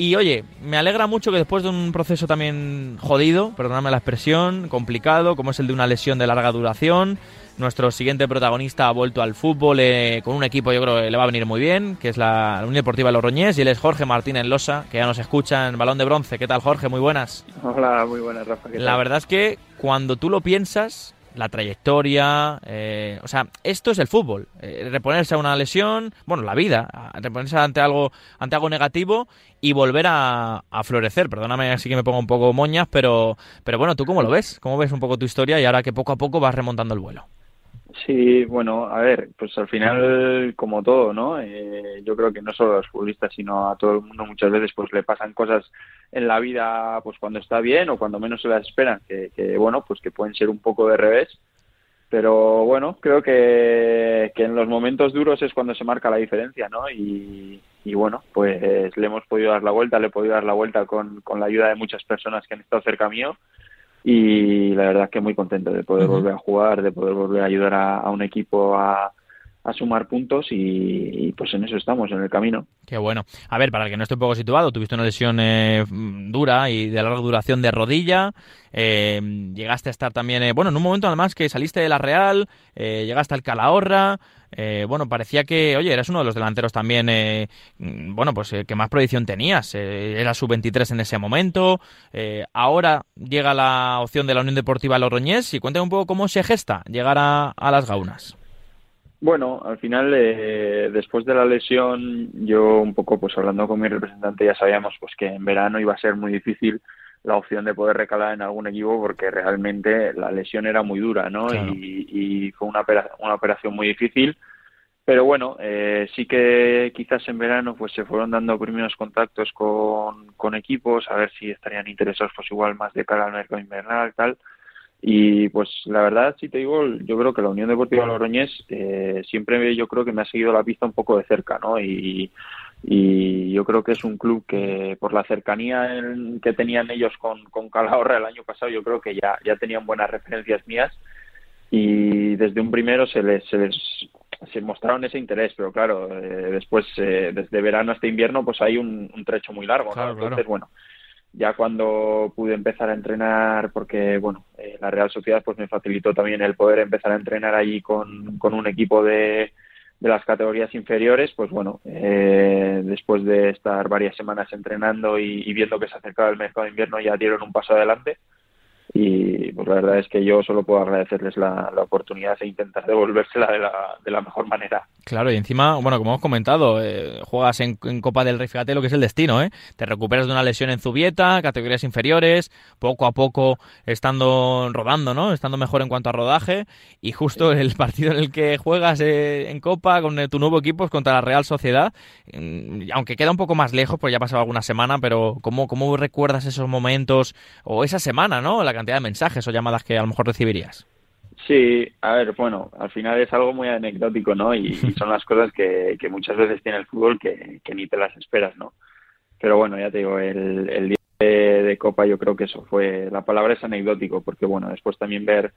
Y oye, me alegra mucho que después de un proceso también jodido, perdóname la expresión, complicado, como es el de una lesión de larga duración, nuestro siguiente protagonista ha vuelto al fútbol eh, con un equipo yo creo que le va a venir muy bien, que es la Unión Deportiva Logroñés, y él es Jorge Martínez Losa, que ya nos escucha en Balón de Bronce. ¿Qué tal Jorge? Muy buenas. Hola, muy buenas, Rafa. ¿qué La verdad es que cuando tú lo piensas, la trayectoria, eh, o sea, esto es el fútbol. Eh, reponerse a una lesión, bueno, la vida, reponerse ante algo, ante algo negativo y volver a, a florecer. Perdóname, así que me pongo un poco moñas, pero, pero bueno, ¿tú cómo lo ves? ¿Cómo ves un poco tu historia y ahora que poco a poco vas remontando el vuelo? Sí, bueno, a ver, pues al final, como todo, ¿no? Eh, yo creo que no solo a los futbolistas, sino a todo el mundo muchas veces, pues le pasan cosas en la vida, pues cuando está bien o cuando menos se las esperan, que, que bueno, pues que pueden ser un poco de revés. Pero bueno, creo que, que en los momentos duros es cuando se marca la diferencia, ¿no? Y, y bueno, pues le hemos podido dar la vuelta, le he podido dar la vuelta con, con la ayuda de muchas personas que han estado cerca mío y la verdad que muy contento de poder volver a jugar, de poder volver a ayudar a, a un equipo a, a sumar puntos y, pues en eso estamos, en el camino. Qué bueno. A ver, para el que no esté un poco situado, tuviste una lesión eh, dura y de larga duración de rodilla, eh, llegaste a estar también, eh, bueno, en un momento además que saliste de la Real, llegaste al Calahorra, bueno, parecía que, oye, eras uno de los delanteros también, bueno, pues que más proyección tenías, era sub-23 en ese momento, ahora llega la opción de la Unión Deportiva Logroñés y cuéntame un poco cómo se gesta llegar a, a las Gaunas. Bueno, al final, eh, después de la lesión, yo un poco, pues hablando con mi representante, ya sabíamos pues que en verano iba a ser muy difícil la opción de poder recalar en algún equipo porque realmente la lesión era muy dura, ¿no? Y, fue una, una operación muy difícil. Pero bueno, eh, sí que quizás en verano pues se fueron dando primeros contactos con, con equipos, a ver si estarían interesados pues igual más de cara al mercado invernal, tal y pues la verdad, si te digo, yo creo que la Unión Deportiva Logroñés eh, siempre yo creo que me ha seguido la pista un poco de cerca, ¿no? Y, y yo creo que es un club que por la cercanía que tenían ellos con, con Calahorra el año pasado, yo creo que ya, ya tenían buenas referencias mías y desde un primero se les, se les se mostraron ese interés, pero claro, eh, después, eh, desde verano hasta invierno, pues hay un, trecho muy largo, ¿no? Entonces, bueno, ya cuando pude empezar a entrenar, porque bueno, eh, la Real Sociedad pues me facilitó también el poder empezar a entrenar allí con, con un equipo de, de las categorías inferiores, pues bueno, eh, después de estar varias semanas entrenando y, y, viendo que se acercaba el mercado de invierno ya dieron un paso adelante y pues la verdad es que yo solo puedo agradecerles la, oportunidad e intentar devolvérsela de la, de la mejor manera. Claro, y encima, bueno, como hemos comentado, eh, juegas en, Copa del Rey, fíjate lo que es el destino, ¿eh? Te recuperas de una lesión en Zubieta, categorías inferiores, poco a poco estando rodando, ¿no? Estando mejor en cuanto a rodaje, y justo el partido en el que juegas eh, en Copa con tu nuevo equipo es contra la Real Sociedad, mm, aunque queda un poco más lejos, pues ya ha pasado alguna semana, pero ¿cómo, cómo recuerdas esos momentos o esa semana, ¿no? La cantidad de mensajes o llamadas que a lo mejor recibirías. Sí, a ver, bueno, al final es algo muy anecdótico, ¿no? Y, son las cosas que, que, muchas veces tiene el fútbol que, que, ni te las esperas, ¿no? Pero bueno, ya te digo, el, el día de, Copa yo creo que eso fue, la palabra es anecdótico, porque bueno, después también ver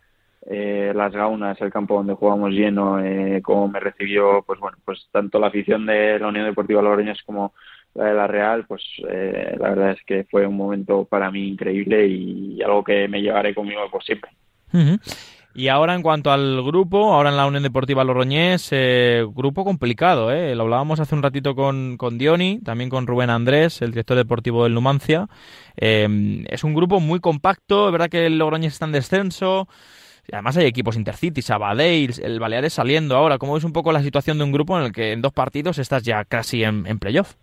eh, las gaunas, el campo donde jugamos lleno, eh, cómo me recibió, pues bueno, pues tanto la afición de la Unión Deportiva Logroñés como la de la Real, pues eh, la verdad es que fue un momento para mí increíble y algo que me llevaré conmigo por siempre. Y ahora en cuanto al grupo, ahora en la Unión Deportiva Logroñés, eh, grupo complicado, ¿eh? Lo hablábamos hace un ratito con, con Dioni, también con Rubén Andrés, el director deportivo del Numancia. Eh, es un grupo muy compacto, es verdad que el Logroñés está en descenso, además hay equipos Intercity, Sabadell, el Baleares saliendo ahora. ¿Cómo es un poco la situación de un grupo en el que en dos partidos estás ya casi en playoff?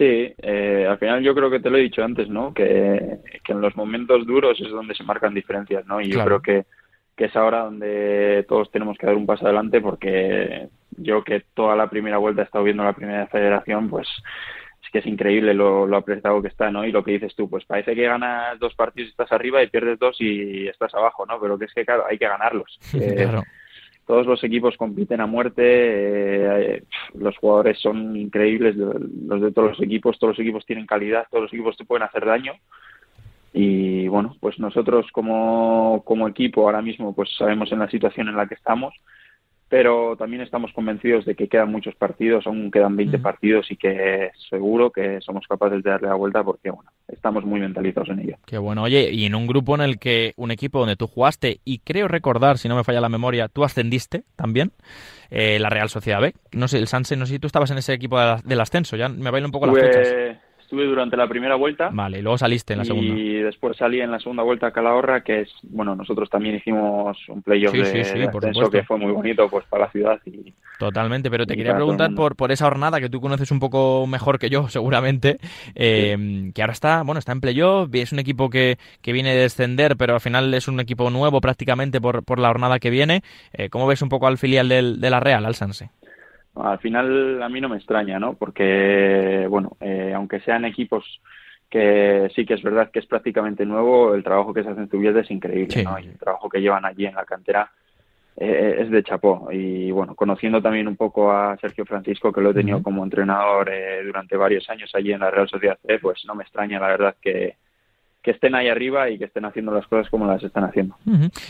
Sí, eh, al final yo creo que te lo he dicho antes, ¿no? Que, en los momentos duros es donde se marcan diferencias, ¿no? Y yo creo que, que es ahora donde todos tenemos que dar un paso adelante porque yo que toda la primera vuelta he estado viendo la primera federación, pues es que es increíble lo, lo apretado que está, ¿no? Y lo que dices tú, pues parece que ganas dos partidos y estás arriba y pierdes dos y estás abajo, ¿no? Pero que es que, claro, hay que ganarlos. claro todos los equipos compiten a muerte, eh, los jugadores son increíbles, los de todos los equipos, todos los equipos tienen calidad, todos los equipos te pueden hacer daño. Y bueno, pues nosotros como, como equipo ahora mismo pues sabemos en la situación en la que estamos pero también estamos convencidos de que quedan muchos partidos, aún quedan 20 partidos y que seguro que somos capaces de darle la vuelta porque bueno, estamos muy mentalizados en ello. Qué bueno, oye, y en un grupo en el que un equipo donde tú jugaste y creo recordar, si no me falla la memoria, tú ascendiste también, eh, la Real Sociedad B, no sé, el Sanse, no sé si tú estabas en ese equipo del ascenso, ya me bailo un poco las fechas estuve durante la primera vuelta. Vale, y luego saliste en la segunda. Y después salí en la segunda vuelta a Calahorra, que es, bueno, nosotros también hicimos un playoff de, sí, sí, que fue muy bonito pues para la ciudad. Y, Totalmente, pero te quería preguntar por, por esa jornada que tú conoces un poco mejor que yo, seguramente, eh, que ahora está, bueno, está en playoff, es un equipo que, que viene de descender, pero al final es un equipo nuevo prácticamente por, por la jornada que viene. Eh, ¿Cómo ves un poco al filial del, de la Real, al Sanse? Al final a mí no me extraña, ¿no? Porque, bueno, eh, aunque sean equipos que sí que es verdad que es prácticamente nuevo, el trabajo que se hace en Zubieta es increíble, ¿no? Y el trabajo que llevan allí en la cantera eh, es de chapó. Y bueno, conociendo también un poco a Sergio Francisco, que lo he tenido como entrenador eh, durante varios años allí en la Real Sociedad C, pues no me extraña, la verdad, que, que estén ahí arriba y que estén haciendo las cosas como las están haciendo.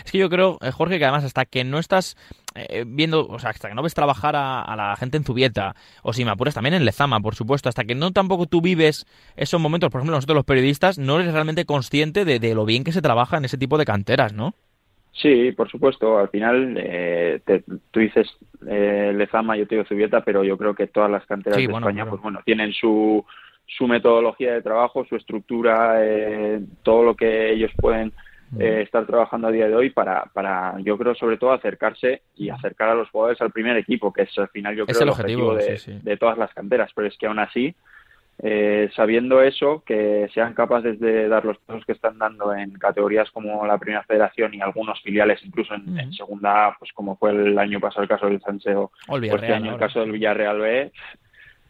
Es que yo creo, eh, Jorge, que además hasta que no estás eh, viendo, o sea, hasta que no ves trabajar a, la gente en Zubieta, o si me apuras también en Lezama, por supuesto, hasta que no tampoco tú vives esos momentos, por ejemplo, nosotros los periodistas, no eres realmente consciente de, lo bien que se trabaja en ese tipo de canteras, ¿no? Sí, por supuesto. Al final, eh, tú dices Lezama, yo te digo Zubieta, pero yo creo que todas las canteras de España, pues bueno, tienen su su metodología de trabajo, su estructura, eh, todo lo que ellos pueden eh, estar trabajando a día de hoy para, para, yo creo, sobre todo acercarse y acercar a los jugadores al primer equipo, que es al final, yo creo, el objetivo, de, todas las canteras. Pero es que aún así, eh, sabiendo eso, que sean capaces de dar los pasos que están dando en categorías como la Primera Federación y algunos filiales, incluso en, Segunda, pues como fue el año pasado el caso del Sanseo, o este año el caso del Villarreal B,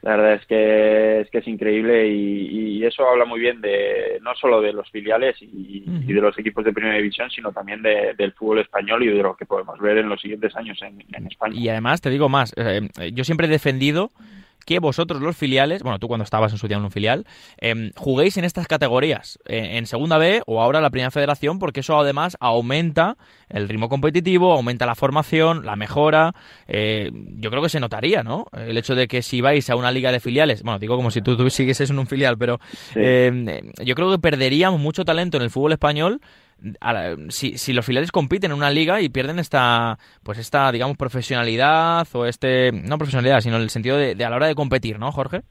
la verdad es que es que es increíble y, eso habla muy bien de no solo de los filiales y, de los equipos de primera división sino también del fútbol español y de lo que podemos ver en los siguientes años en, España. Y además te digo más eh, yo siempre he defendido que vosotros los filiales, bueno, tú cuando estabas en su día en un filial, eh, juguéis en estas categorías, eh, en segunda B o ahora la primera federación, porque eso además aumenta el ritmo competitivo, aumenta la formación, la mejora. Eh, yo creo que se notaría, ¿no? El hecho de que si vais a una liga de filiales, bueno, digo como si tú, tú siguieses en un filial, pero yo creo que perderíamos mucho talento en el fútbol español si, si, los filiales compiten en una liga y pierden esta, pues esta, digamos, profesionalidad o este, no profesionalidad, sino el sentido de, a la hora de competir, ¿no, Jorge?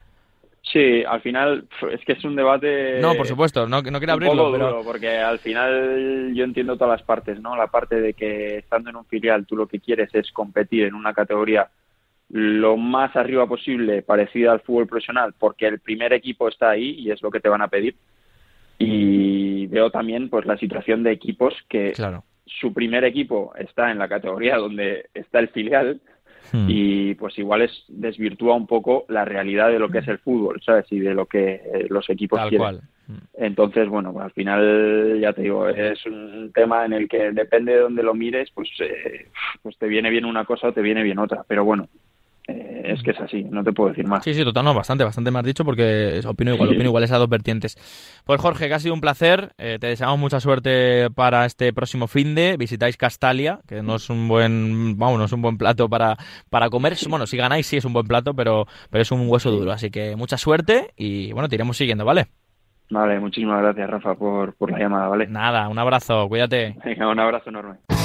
Sí, al final es que es un debate. No, por supuesto, no, no quiero abrirlo. pero... porque al final yo entiendo todas las partes, ¿no? La parte de que estando en un filial tú lo que quieres es competir en una categoría lo más arriba posible, parecida al fútbol profesional, porque el primer equipo está ahí y es lo que te van a pedir. Y veo también pues la situación de equipos que su primer equipo está en la categoría donde está el filial hmm. y pues igual es desvirtúa un poco la realidad de lo que es el fútbol, ¿sabes? Y de lo que eh, los equipos quieren. Hmm. Entonces, bueno, al final, ya te digo, es un tema en el que depende de dónde lo mires, pues, eh, pues te viene bien una cosa o te viene bien otra. Pero bueno, eh, es que es así, no te puedo decir más. Sí, sí, total, no, bastante, bastante has dicho porque opino igual, opino igual esas dos vertientes. Pues Jorge, que ha sido un placer, eh, te deseamos mucha suerte para este próximo fin de, visitáis Castalia, que no es un buen, vamos, no es un buen plato para, para comer, bueno, si ganáis sí es un buen plato, pero, pero es un hueso duro, así que mucha suerte y bueno, te iremos siguiendo, ¿vale? Vale, muchísimas gracias Rafa por, por la llamada, ¿vale? Nada, un abrazo, cuídate. Venga, un abrazo enorme.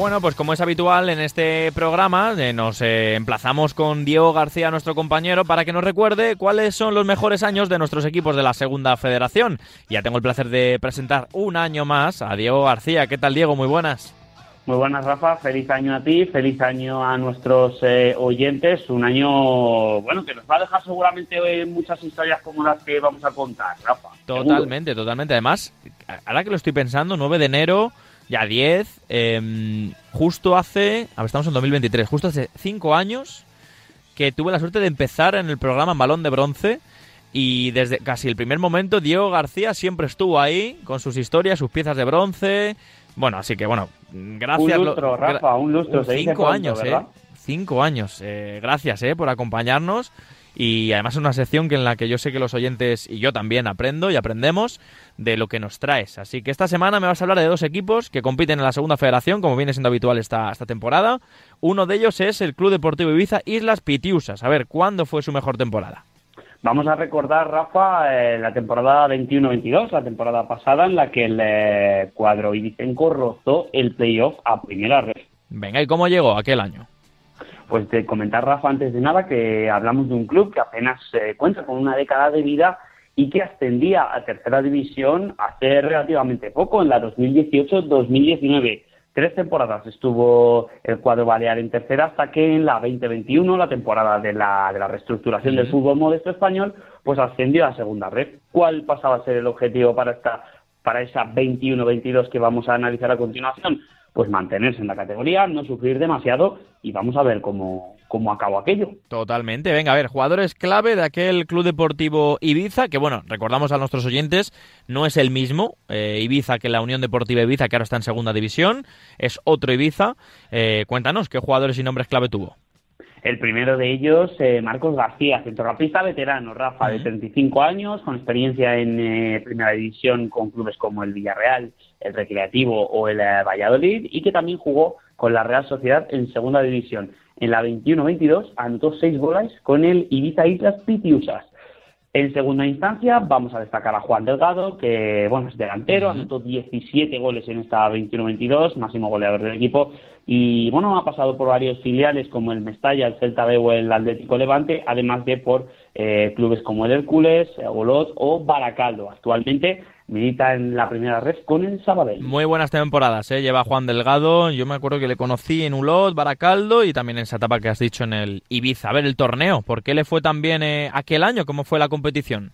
Bueno, pues como es habitual en este programa, eh, nos eh, emplazamos con Diego García, nuestro compañero, para que nos recuerde cuáles son los mejores años de nuestros equipos de la Segunda Federación. Ya tengo el placer de presentar un año más a Diego García. ¿Qué tal, Diego? Muy buenas. Muy buenas, Rafa. Feliz año a ti, feliz año a nuestros eh, oyentes. Un año, bueno, que nos va a dejar seguramente muchas historias como las que vamos a contar, Rafa. Totalmente, totalmente. Además, ahora que lo estoy pensando, 9 de enero ya 10. Em, justo hace. A ver, estamos en 2023. Justo hace 5 años que tuve la suerte de empezar en el programa Balón de Bronce. Y desde casi el primer momento, Diego García siempre estuvo ahí con sus historias, sus piezas de bronce. Bueno, así que bueno, gracias. Un lustro, Rafa, un lustro. cinco años, ¿eh? Cinco años. Eh, gracias, ¿eh? Por acompañarnos y además es una sección que en la que yo sé que los oyentes y yo también aprendo y aprendemos de lo que nos traes. Así que esta semana me vas a hablar de dos equipos que compiten en la segunda federación, como viene siendo habitual esta, esta temporada. Uno de ellos es el Club Deportivo Ibiza Islas Pitiusas. A ver, ¿cuándo fue su mejor temporada? Vamos a recordar, Rafa, eh, la temporada 21-22, la temporada pasada en la que el eh, cuadro ibicenco rozó el playoff a primera red. Venga, ¿y cómo llegó aquel año? Pues te comentar, Rafa, antes de nada, que hablamos de un club que apenas se cuenta con una década de vida y que ascendía a tercera división hace relativamente poco, en la 2018-2019. Tres temporadas estuvo el cuadro balear en tercera hasta que en la 2021, la temporada de la, de la reestructuración del fútbol modesto español, pues ascendió a segunda red. ¿Cuál pasaba a ser el objetivo para esta para esa 21-22 que vamos a analizar a continuación? Pues mantenerse en la categoría, no sufrir demasiado y vamos a ver cómo, cómo acabó aquello. Totalmente. Venga, a ver, jugadores clave de aquel Club Deportivo Ibiza, que bueno, recordamos a nuestros oyentes, no es el mismo eh, Ibiza que la Unión Deportiva Ibiza, que ahora está en segunda división, es otro Ibiza. Eh, cuéntanos, ¿qué jugadores y nombres clave tuvo? El primero de ellos, eh, Marcos García, centrocampista veterano, Rafa, de 35 años, con experiencia en eh, primera división con clubes como el Villarreal, el Recreativo o el eh, Valladolid, y que también jugó con la Real Sociedad en segunda división. En la 21-22 anotó seis goles con el Ibiza Islas Pitiusas. En segunda instancia vamos a destacar a Juan Delgado, que bueno es delantero, anotó 17 goles en esta 21-22, máximo goleador del equipo, y bueno, ha pasado por varios filiales como el Mestalla, el Celta B o el Atlético Levante, además de por eh, clubes como el Hércules, Olot o Baracaldo. Actualmente milita en la primera red con el Sabadell. Muy buenas temporadas, ¿eh? lleva Juan Delgado. Yo me acuerdo que le conocí en Ulot, Baracaldo y también en esa etapa que has dicho en el Ibiza. A ver, el torneo, ¿por qué le fue tan bien eh, aquel año? ¿Cómo fue la competición?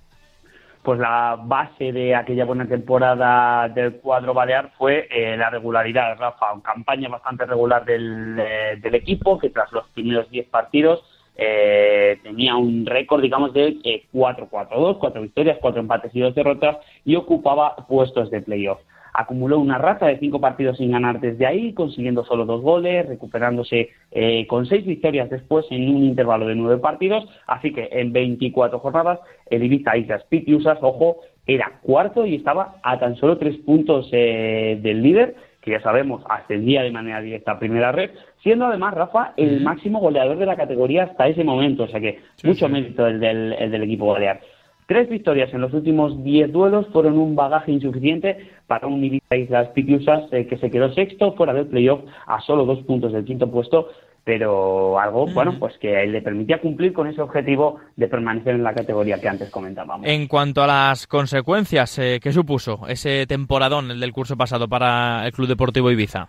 Pues la base de aquella buena temporada del cuadro balear fue eh, la regularidad, Rafa. Una campaña bastante regular del, eh, del equipo que tras los primeros 10 partidos eh, tenía un récord, digamos, de eh, 4-4-2, cuatro victorias, cuatro empates y dos derrotas y ocupaba puestos de playoff. Acumuló una racha de cinco partidos sin ganar desde ahí, consiguiendo solo dos goles, recuperándose eh, con seis victorias después en un intervalo de nueve partidos. Así que en 24 jornadas, el Ibiza Islas Pitiusas, ojo, era cuarto y estaba a tan solo tres puntos eh, del líder que ya sabemos ascendía de manera directa a primera red, siendo además Rafa el máximo goleador de la categoría hasta ese momento, o sea que Sí, mucho sí. mérito el del, el del equipo balear. Tres victorias en los últimos diez duelos fueron un bagaje insuficiente para un Ibiza Islas Pitiusas eh, que se quedó sexto fuera del playoff a solo dos puntos del quinto puesto, pero algo, bueno, pues que le permitía cumplir con ese objetivo de permanecer en la categoría que antes comentábamos. En cuanto a las consecuencias, eh, ¿qué supuso ese temporadón, el del curso pasado, para el Club Deportivo Ibiza?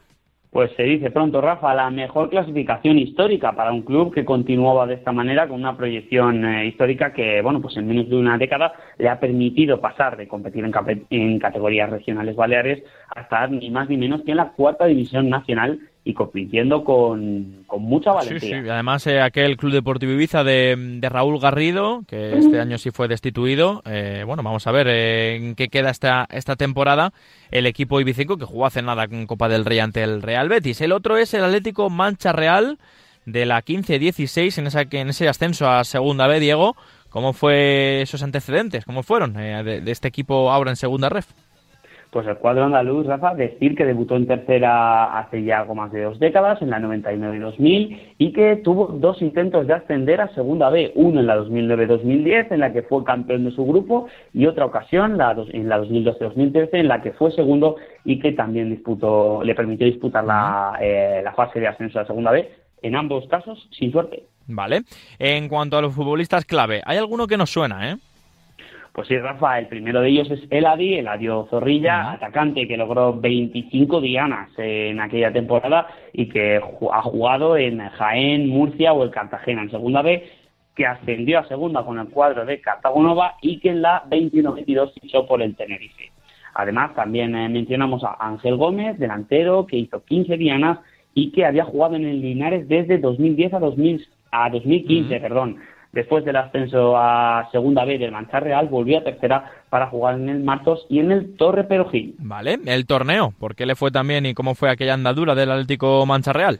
Pues se dice pronto, Rafa, la mejor clasificación histórica para un club que continuaba de esta manera con una proyección eh, histórica que, bueno, pues en menos de una década le ha permitido pasar de competir en categorías regionales baleares a estar ni más ni menos que en la cuarta división nacional y compitiendo con, con mucha Sí, valentía. sí. Además, eh, aquel Club Deportivo Ibiza de, de Raúl Garrido, que este año sí fue destituido. eh, bueno, vamos a ver eh, en qué queda esta, esta temporada el equipo ibicenco que jugó hace nada con Copa del Rey ante el Real Betis. El otro es el Atlético Mancha Real de la 15-16 en, esa, en ese ascenso a Segunda B, Diego. ¿Cómo fue esos antecedentes? ¿Cómo fueron eh, de, de este equipo ahora en Segunda Ref? Pues el cuadro andaluz, Rafa, decir que debutó en tercera hace ya algo más de dos décadas, en la 99 y 2000, y que tuvo dos intentos de ascender a Segunda B, uno en la 2009-2010, en la que fue campeón de su grupo, y otra ocasión, la dos- en la 2012-2013, en la que fue segundo y que también disputó, le permitió disputar la, eh, la fase de ascenso a Segunda B, en ambos casos sin suerte. Vale. En cuanto a los futbolistas clave, hay alguno que nos suena, ¿eh? Pues sí, Rafa, el primero de ellos es Eladi, Eladio Zorrilla, atacante que logró 25 dianas en aquella temporada y que ha jugado en Jaén, Murcia o el Cartagena en segunda B, que ascendió a segunda con el cuadro de Cartagonova y que en la 21-22 fichó por el Tenerife. Además, también eh, mencionamos a Ángel Gómez, delantero, que hizo 15 dianas y que había jugado en el Linares desde 2010 a, 2000, a 2015, perdón. Después del ascenso a Segunda B del Mancha Real, volvió a tercera para jugar en el Martos y en el Torre Perojil. Vale. El torneo, ¿por qué le fue tan bien y cómo fue aquella andadura del Atlético Mancha Real?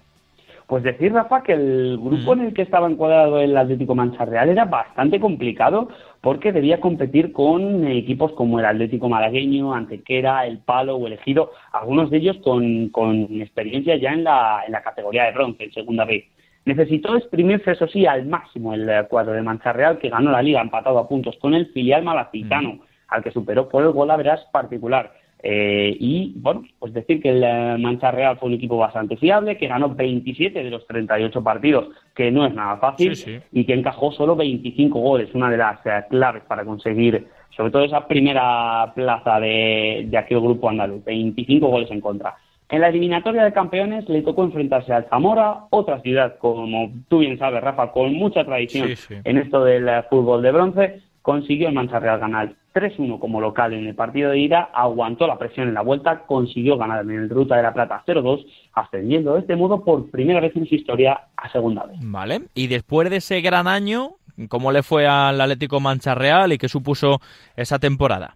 Pues decir, Rafa, que el grupo en el que estaba encuadrado el Atlético Mancha Real era bastante complicado porque debía competir con equipos como el Atlético Malagueño, Antequera, El Palo o El Ejido, algunos de ellos con, con experiencia ya en la, en la categoría de bronce, en Segunda B. Necesitó exprimirse, eso sí, al máximo el eh, cuadro de Mancha Real, que ganó la liga empatado a puntos con el filial malacitano, al que superó por el gol a veras particular. Eh, y bueno, pues decir que el eh, Mancha Real fue un equipo bastante fiable, que ganó 27 de los 38 partidos, que no es nada fácil, Sí, sí. y que encajó solo 25 goles, una de las eh, claves para conseguir, sobre todo esa primera plaza de, de aquel grupo andaluz, 25 goles en contra. En la eliminatoria de campeones le tocó enfrentarse al Zamora, otra ciudad, como tú bien sabes, Rafa, con mucha tradición Sí, sí. en esto del eh, fútbol de bronce, consiguió el Mancha Real ganar 3-1 como local en el partido de ida, aguantó la presión en la vuelta, consiguió ganar en el Ruta de la Plata 0-2, ascendiendo de este modo por primera vez en su historia a segunda vez. Vale, y después de ese gran año, ¿cómo le fue al Atlético Mancha Real y qué supuso esa temporada?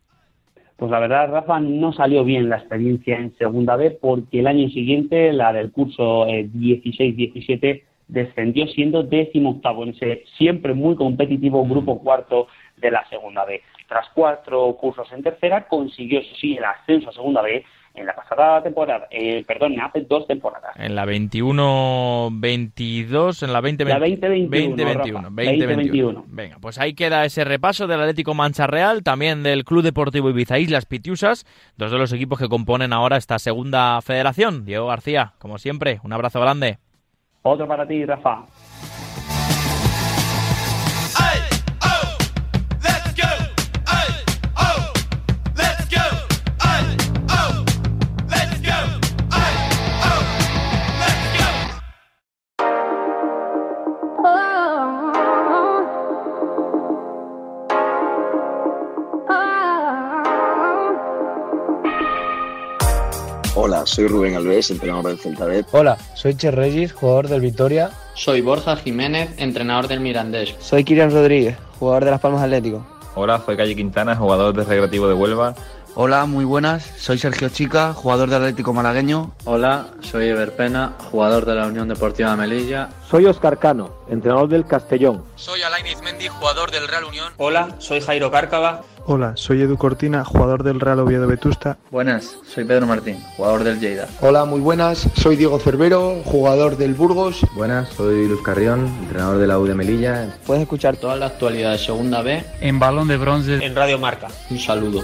Pues la verdad, Rafa, no salió bien la experiencia en segunda B porque el año siguiente, la del curso 16-17, descendió siendo décimo octavo en ese siempre muy competitivo grupo cuarto de la segunda B. Tras cuatro cursos en tercera, consiguió, sí, el ascenso a segunda B en la pasada temporada, eh, perdón, hace dos temporadas. En la 21-22, en la 20 La 20-21, 20-21, Rafa, 20-21. Venga, pues ahí queda ese repaso del Atlético Mancha Real, también del Club Deportivo Ibiza Islas Pitiusas, dos de los equipos que componen ahora esta segunda federación. Diego García, como siempre, un abrazo grande. Otro para ti, Rafa. Soy Rubén Alves, entrenador del Celta B. Hola, soy Che Regis, jugador del Vitoria. Soy Borja Jiménez, entrenador del Mirandés. Soy Kirian Rodríguez, jugador de Las Palmas Atlético. Hola, soy Calle Quintana, jugador del Recreativo de Huelva. Hola, muy buenas. Soy Sergio Chica, jugador del Atlético Malagueño. Hola, soy Ever Pena, jugador de la Unión Deportiva Melilla. Soy Oscar Cano, entrenador del Castellón. Soy Alain Izmendi, jugador del Real Unión. Hola, soy Jairo Cárcava. Hola, soy Edu Cortina, jugador del Real Oviedo Vetusta. Buenas, soy Pedro Martín, jugador del Lleida. Hola, muy buenas, soy Diego Cervero, jugador del Burgos. Buenas, soy Luz Carrión, entrenador de la U de Melilla. Puedes escuchar toda la actualidad de Segunda B en Balón de Bronce en Radio Marca. Un saludo.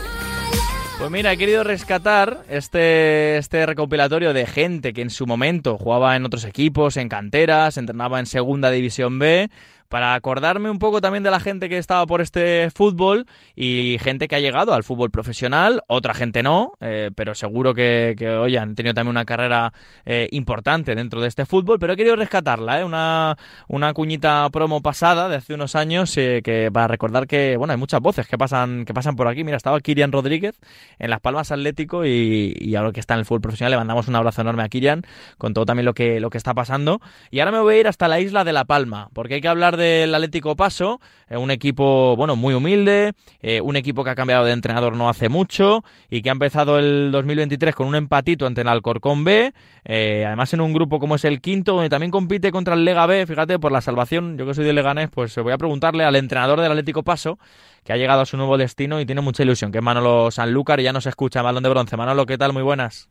Pues mira, he querido rescatar este, este recopilatorio de gente que en su momento jugaba en otros equipos, en canteras, entrenaba en Segunda División B, para acordarme un poco también de la gente que estaba por este fútbol y gente que ha llegado al fútbol profesional, otra gente no, eh, pero seguro que, oye, han tenido también una carrera eh, importante dentro de este fútbol, pero he querido rescatarla, eh, una, una cuñita promo pasada de hace unos años que para recordar que, bueno, hay muchas voces que pasan, que pasan por aquí. Mira, estaba Kirian Rodríguez en Las Palmas Atlético y, y ahora que está en el fútbol profesional le mandamos un abrazo enorme a Kirian con todo también lo que, lo que está pasando. Y ahora me voy a ir hasta la isla de La Palma, porque hay que hablar del Atlético Paso, eh, un equipo bueno muy humilde, eh, un equipo que ha cambiado de entrenador no hace mucho y que ha empezado el 2023 con un empatito ante el Alcorcón B, eh, además en un grupo como es el quinto, donde también compite contra el Lega B, fíjate, por la salvación, yo que soy de Leganés, pues voy a preguntarle al entrenador del Atlético Paso, que ha llegado a su nuevo destino y tiene mucha ilusión, que es Manolo Sanlúcar y ya nos escucha, balón de bronce. Manolo, ¿qué tal? Muy buenas.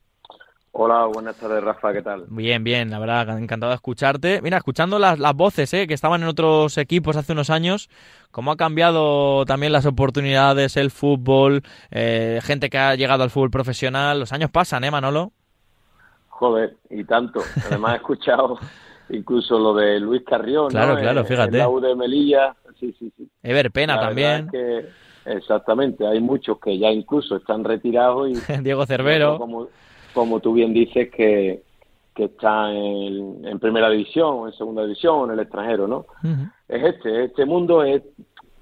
Hola, buenas tardes, Rafa, ¿qué tal? Bien, bien, la verdad, encantado de escucharte. Mira, escuchando las, las voces ¿eh? que estaban en otros equipos hace unos años, cómo ha cambiado también las oportunidades, el fútbol, eh, gente que ha llegado al fútbol profesional. Los años pasan, ¿eh, Manolo? Joder, y tanto. Además he escuchado incluso lo de Luis Carrión, Claro, ¿no? claro, fíjate. U de Melilla, sí, sí, sí. Ever Pena La también, verdad es que, exactamente, hay muchos que ya incluso están retirados y Diego Cervero. como, como tú bien dices que, que están en, en primera división o en segunda división en el extranjero, ¿no? Es este, este mundo es,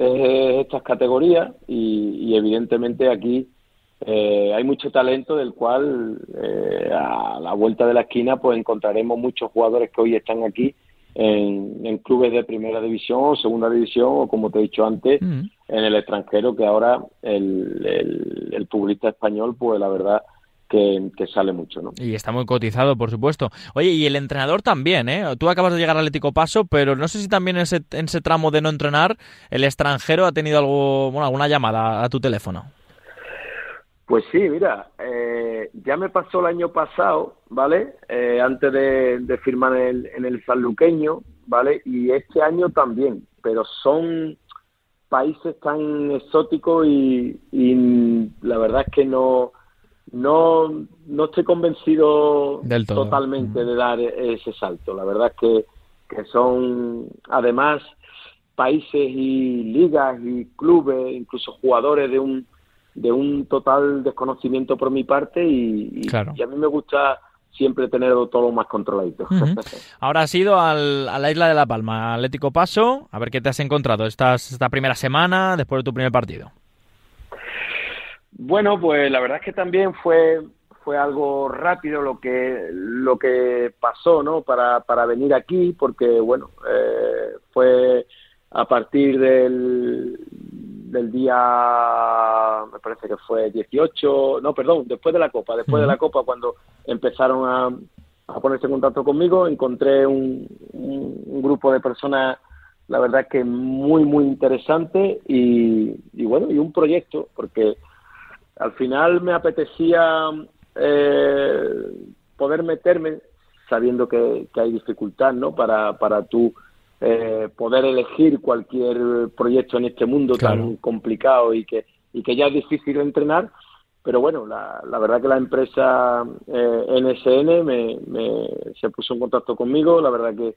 es estas categorías y, y evidentemente aquí eh, hay mucho talento del cual eh, a la vuelta de la esquina pues encontraremos muchos jugadores que hoy están aquí en, en clubes de primera división o segunda división o como te he dicho antes en el extranjero que ahora el, el, el futbolista español pues la verdad que, que sale mucho, ¿no? Y está muy cotizado, por supuesto. Oye, y el entrenador también, ¿eh? Tú acabas de llegar al Atlético Paso, pero no sé si también en ese, en ese tramo de no entrenar, el extranjero ha tenido algo, bueno, alguna llamada a tu teléfono. Pues sí, mira, eh, ya me pasó el año pasado, ¿vale? Eh, antes de, de firmar en el, en el sanluqueño, ¿vale? Y este año también, pero son países tan exóticos y, y la verdad es que no, no, no estoy convencido Del todo. totalmente de dar ese salto. La verdad es que, que son, además, países y ligas y clubes, incluso jugadores de un de un total desconocimiento por mi parte y, y- Claro. y a mí me gusta siempre tenerlo todo más controladito. Ahora has ido al- a la isla de La Palma, Atlético Paso, a ver qué te has encontrado estas, esta primera semana después de tu primer partido. Bueno, pues la verdad es que también fue fue algo rápido lo que lo que pasó, ¿no? Para, para venir aquí, porque bueno, eh, fue a partir del del día, me parece que fue 18, no, perdón, después de la Copa, después de la Copa cuando empezaron a, a ponerse en contacto conmigo, encontré un, un- un grupo de personas, la verdad es que muy, muy interesante y, y bueno, y un proyecto, porque al final me apetecía eh, poder meterme sabiendo que, que hay dificultad no para para tú eh, poder elegir cualquier proyecto en este mundo tan complicado y que y que ya es difícil entrenar. Pero bueno la, la verdad que la empresa eh, NSN me, me- se puso en contacto conmigo. La verdad que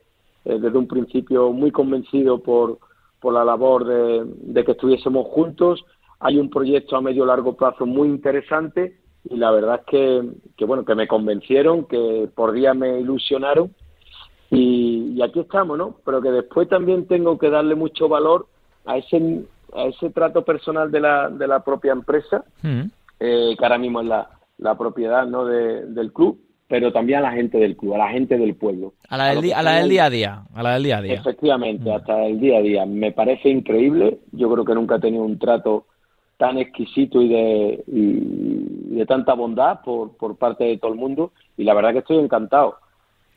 eh, desde un principio muy convencido por por la labor de, de que estuviésemos juntos hay un proyecto a medio largo plazo muy interesante y la verdad es que, que bueno que me convencieron que por día me ilusionaron y, y aquí estamos no pero que después también tengo que darle mucho valor a ese a ese trato personal de la de la propia empresa eh, que ahora mismo es la, la propiedad no de- del club pero también a la gente del club a la gente del pueblo A la del, que a la del día a día, a la del día a día. Efectivamente, hasta el día a día. Me parece increíble. Yo creo que nunca he tenido un trato tan exquisito y de, y de tanta bondad por, por parte de todo el mundo. Y la verdad que estoy encantado.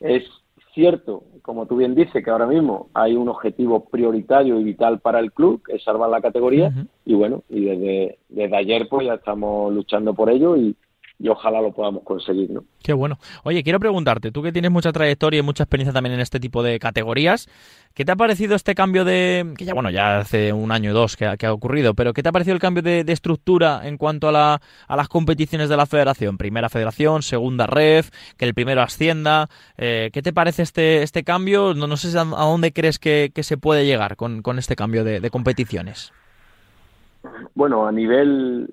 Es cierto, como tú bien dices, que ahora mismo hay un objetivo prioritario y vital para el club, que es salvar la categoría. Y bueno, y desde, desde ayer pues ya estamos luchando por ello y, y ojalá lo podamos conseguir, ¿no? Qué bueno. Oye, quiero preguntarte, tú que tienes mucha trayectoria y mucha experiencia también en este tipo de categorías, ¿qué te ha parecido este cambio de, que ya bueno, ya hace un año o dos que ha, que ha ocurrido, pero ¿qué te ha parecido el cambio de, de estructura en cuanto a, la, a las competiciones de la federación? Primera federación, segunda ref, que el primero ascienda. Eh, ¿Qué te parece este, este cambio? No, no sé a, a dónde crees que, que se puede llegar con, con este cambio de, de competiciones. Bueno, a nivel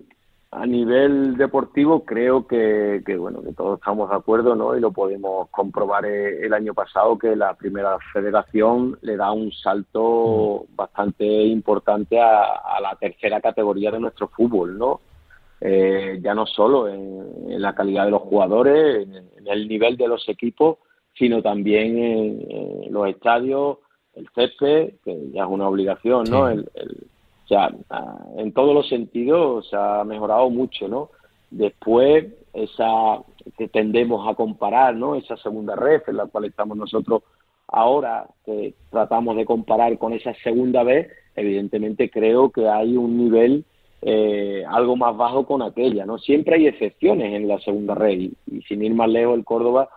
a nivel deportivo creo que, que bueno que todos estamos de acuerdo, ¿no? Y lo podemos comprobar eh, el año pasado que la primera federación le da un salto bastante importante a, a la tercera categoría de nuestro fútbol, ¿no? Eh, ya no solo en, en la calidad de los jugadores, en, en el nivel de los equipos, sino también en, en los estadios, el césped, que ya es una obligación, ¿no? El- sea, en todos los sentidos se ha mejorado mucho, ¿no? Después, esa que tendemos a comparar, ¿no? Esa segunda red en la cual estamos nosotros ahora, que tratamos de comparar con esa segunda vez, evidentemente creo que hay un nivel eh, algo más bajo con aquella, ¿no? Siempre hay excepciones en la segunda red y, y sin ir más lejos, el Córdoba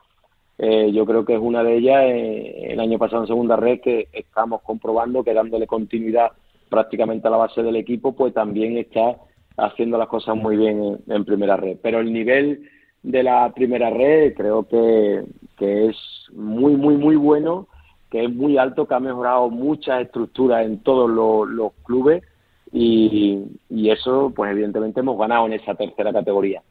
eh, yo creo que es una de ellas eh, el año pasado en segunda red que estamos comprobando que dándole continuidad prácticamente a la base del equipo pues también está haciendo las cosas muy bien en, en primera red. Pero el nivel de la primera red creo que, que es muy muy muy bueno que es muy alto que ha mejorado muchas estructuras en todos los, los clubes y, y eso pues evidentemente hemos ganado en esa tercera categoría.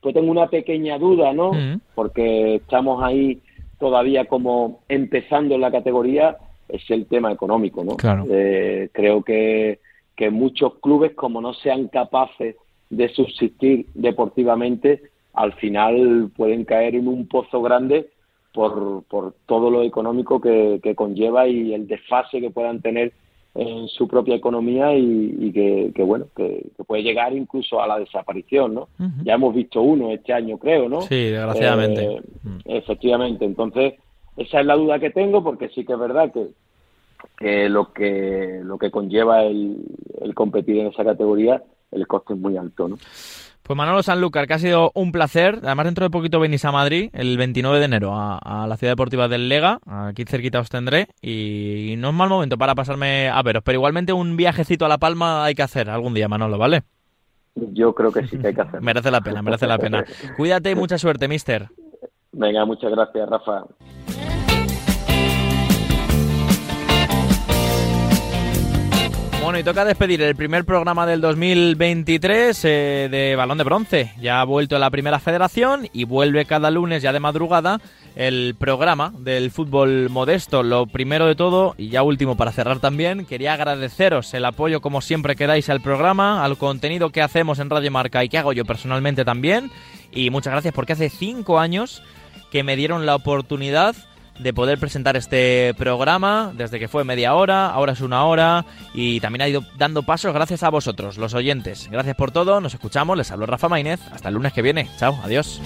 Pues tengo una pequeña duda, ¿no? Porque estamos ahí todavía como empezando en la categoría, es el tema económico, ¿no? Claro. Eh, creo que, que muchos clubes, como no sean capaces de subsistir deportivamente, al final pueden caer en un pozo grande por, por todo lo económico que, que conlleva y el desfase que puedan tener en su propia economía y, y que, que, bueno que, que puede llegar incluso a la desaparición no ya hemos visto uno este año creo no Sí, desgraciadamente. Eh, efectivamente entonces esa es la duda que tengo porque sí que es verdad que que lo que lo que conlleva el, el competir en esa categoría el coste es muy alto no Pues Manolo Sanlúcar, que ha sido un placer. Además, dentro de poquito venís a Madrid, el 29 de enero, a, a la ciudad deportiva del Lega. Aquí cerquita os tendré. Y no es mal momento para pasarme a veros. Pero igualmente un viajecito a La Palma hay que hacer algún día, Manolo, ¿vale? yo creo que sí que hay que hacer merece la pena, merece la pena. Cuídate y mucha suerte, mister. venga muchas gracias Rafa Bueno, y toca despedir el primer programa del 2023 eh, de Balón de Bronce. Ya ha vuelto a la primera federación y vuelve cada lunes ya de madrugada el programa del fútbol modesto. Lo primero de todo, y ya último para cerrar también, quería agradeceros el apoyo como siempre que dais al programa, al contenido que hacemos en Radio Marca y que hago yo personalmente también. Y muchas gracias porque hace cinco años que me dieron la oportunidad de poder presentar este programa desde que fue media hora, ahora es una hora y también ha ido dando pasos gracias a vosotros, los oyentes. Gracias por todo, nos escuchamos, les hablo Rafa Maínez, hasta el lunes que viene. Chao, adiós.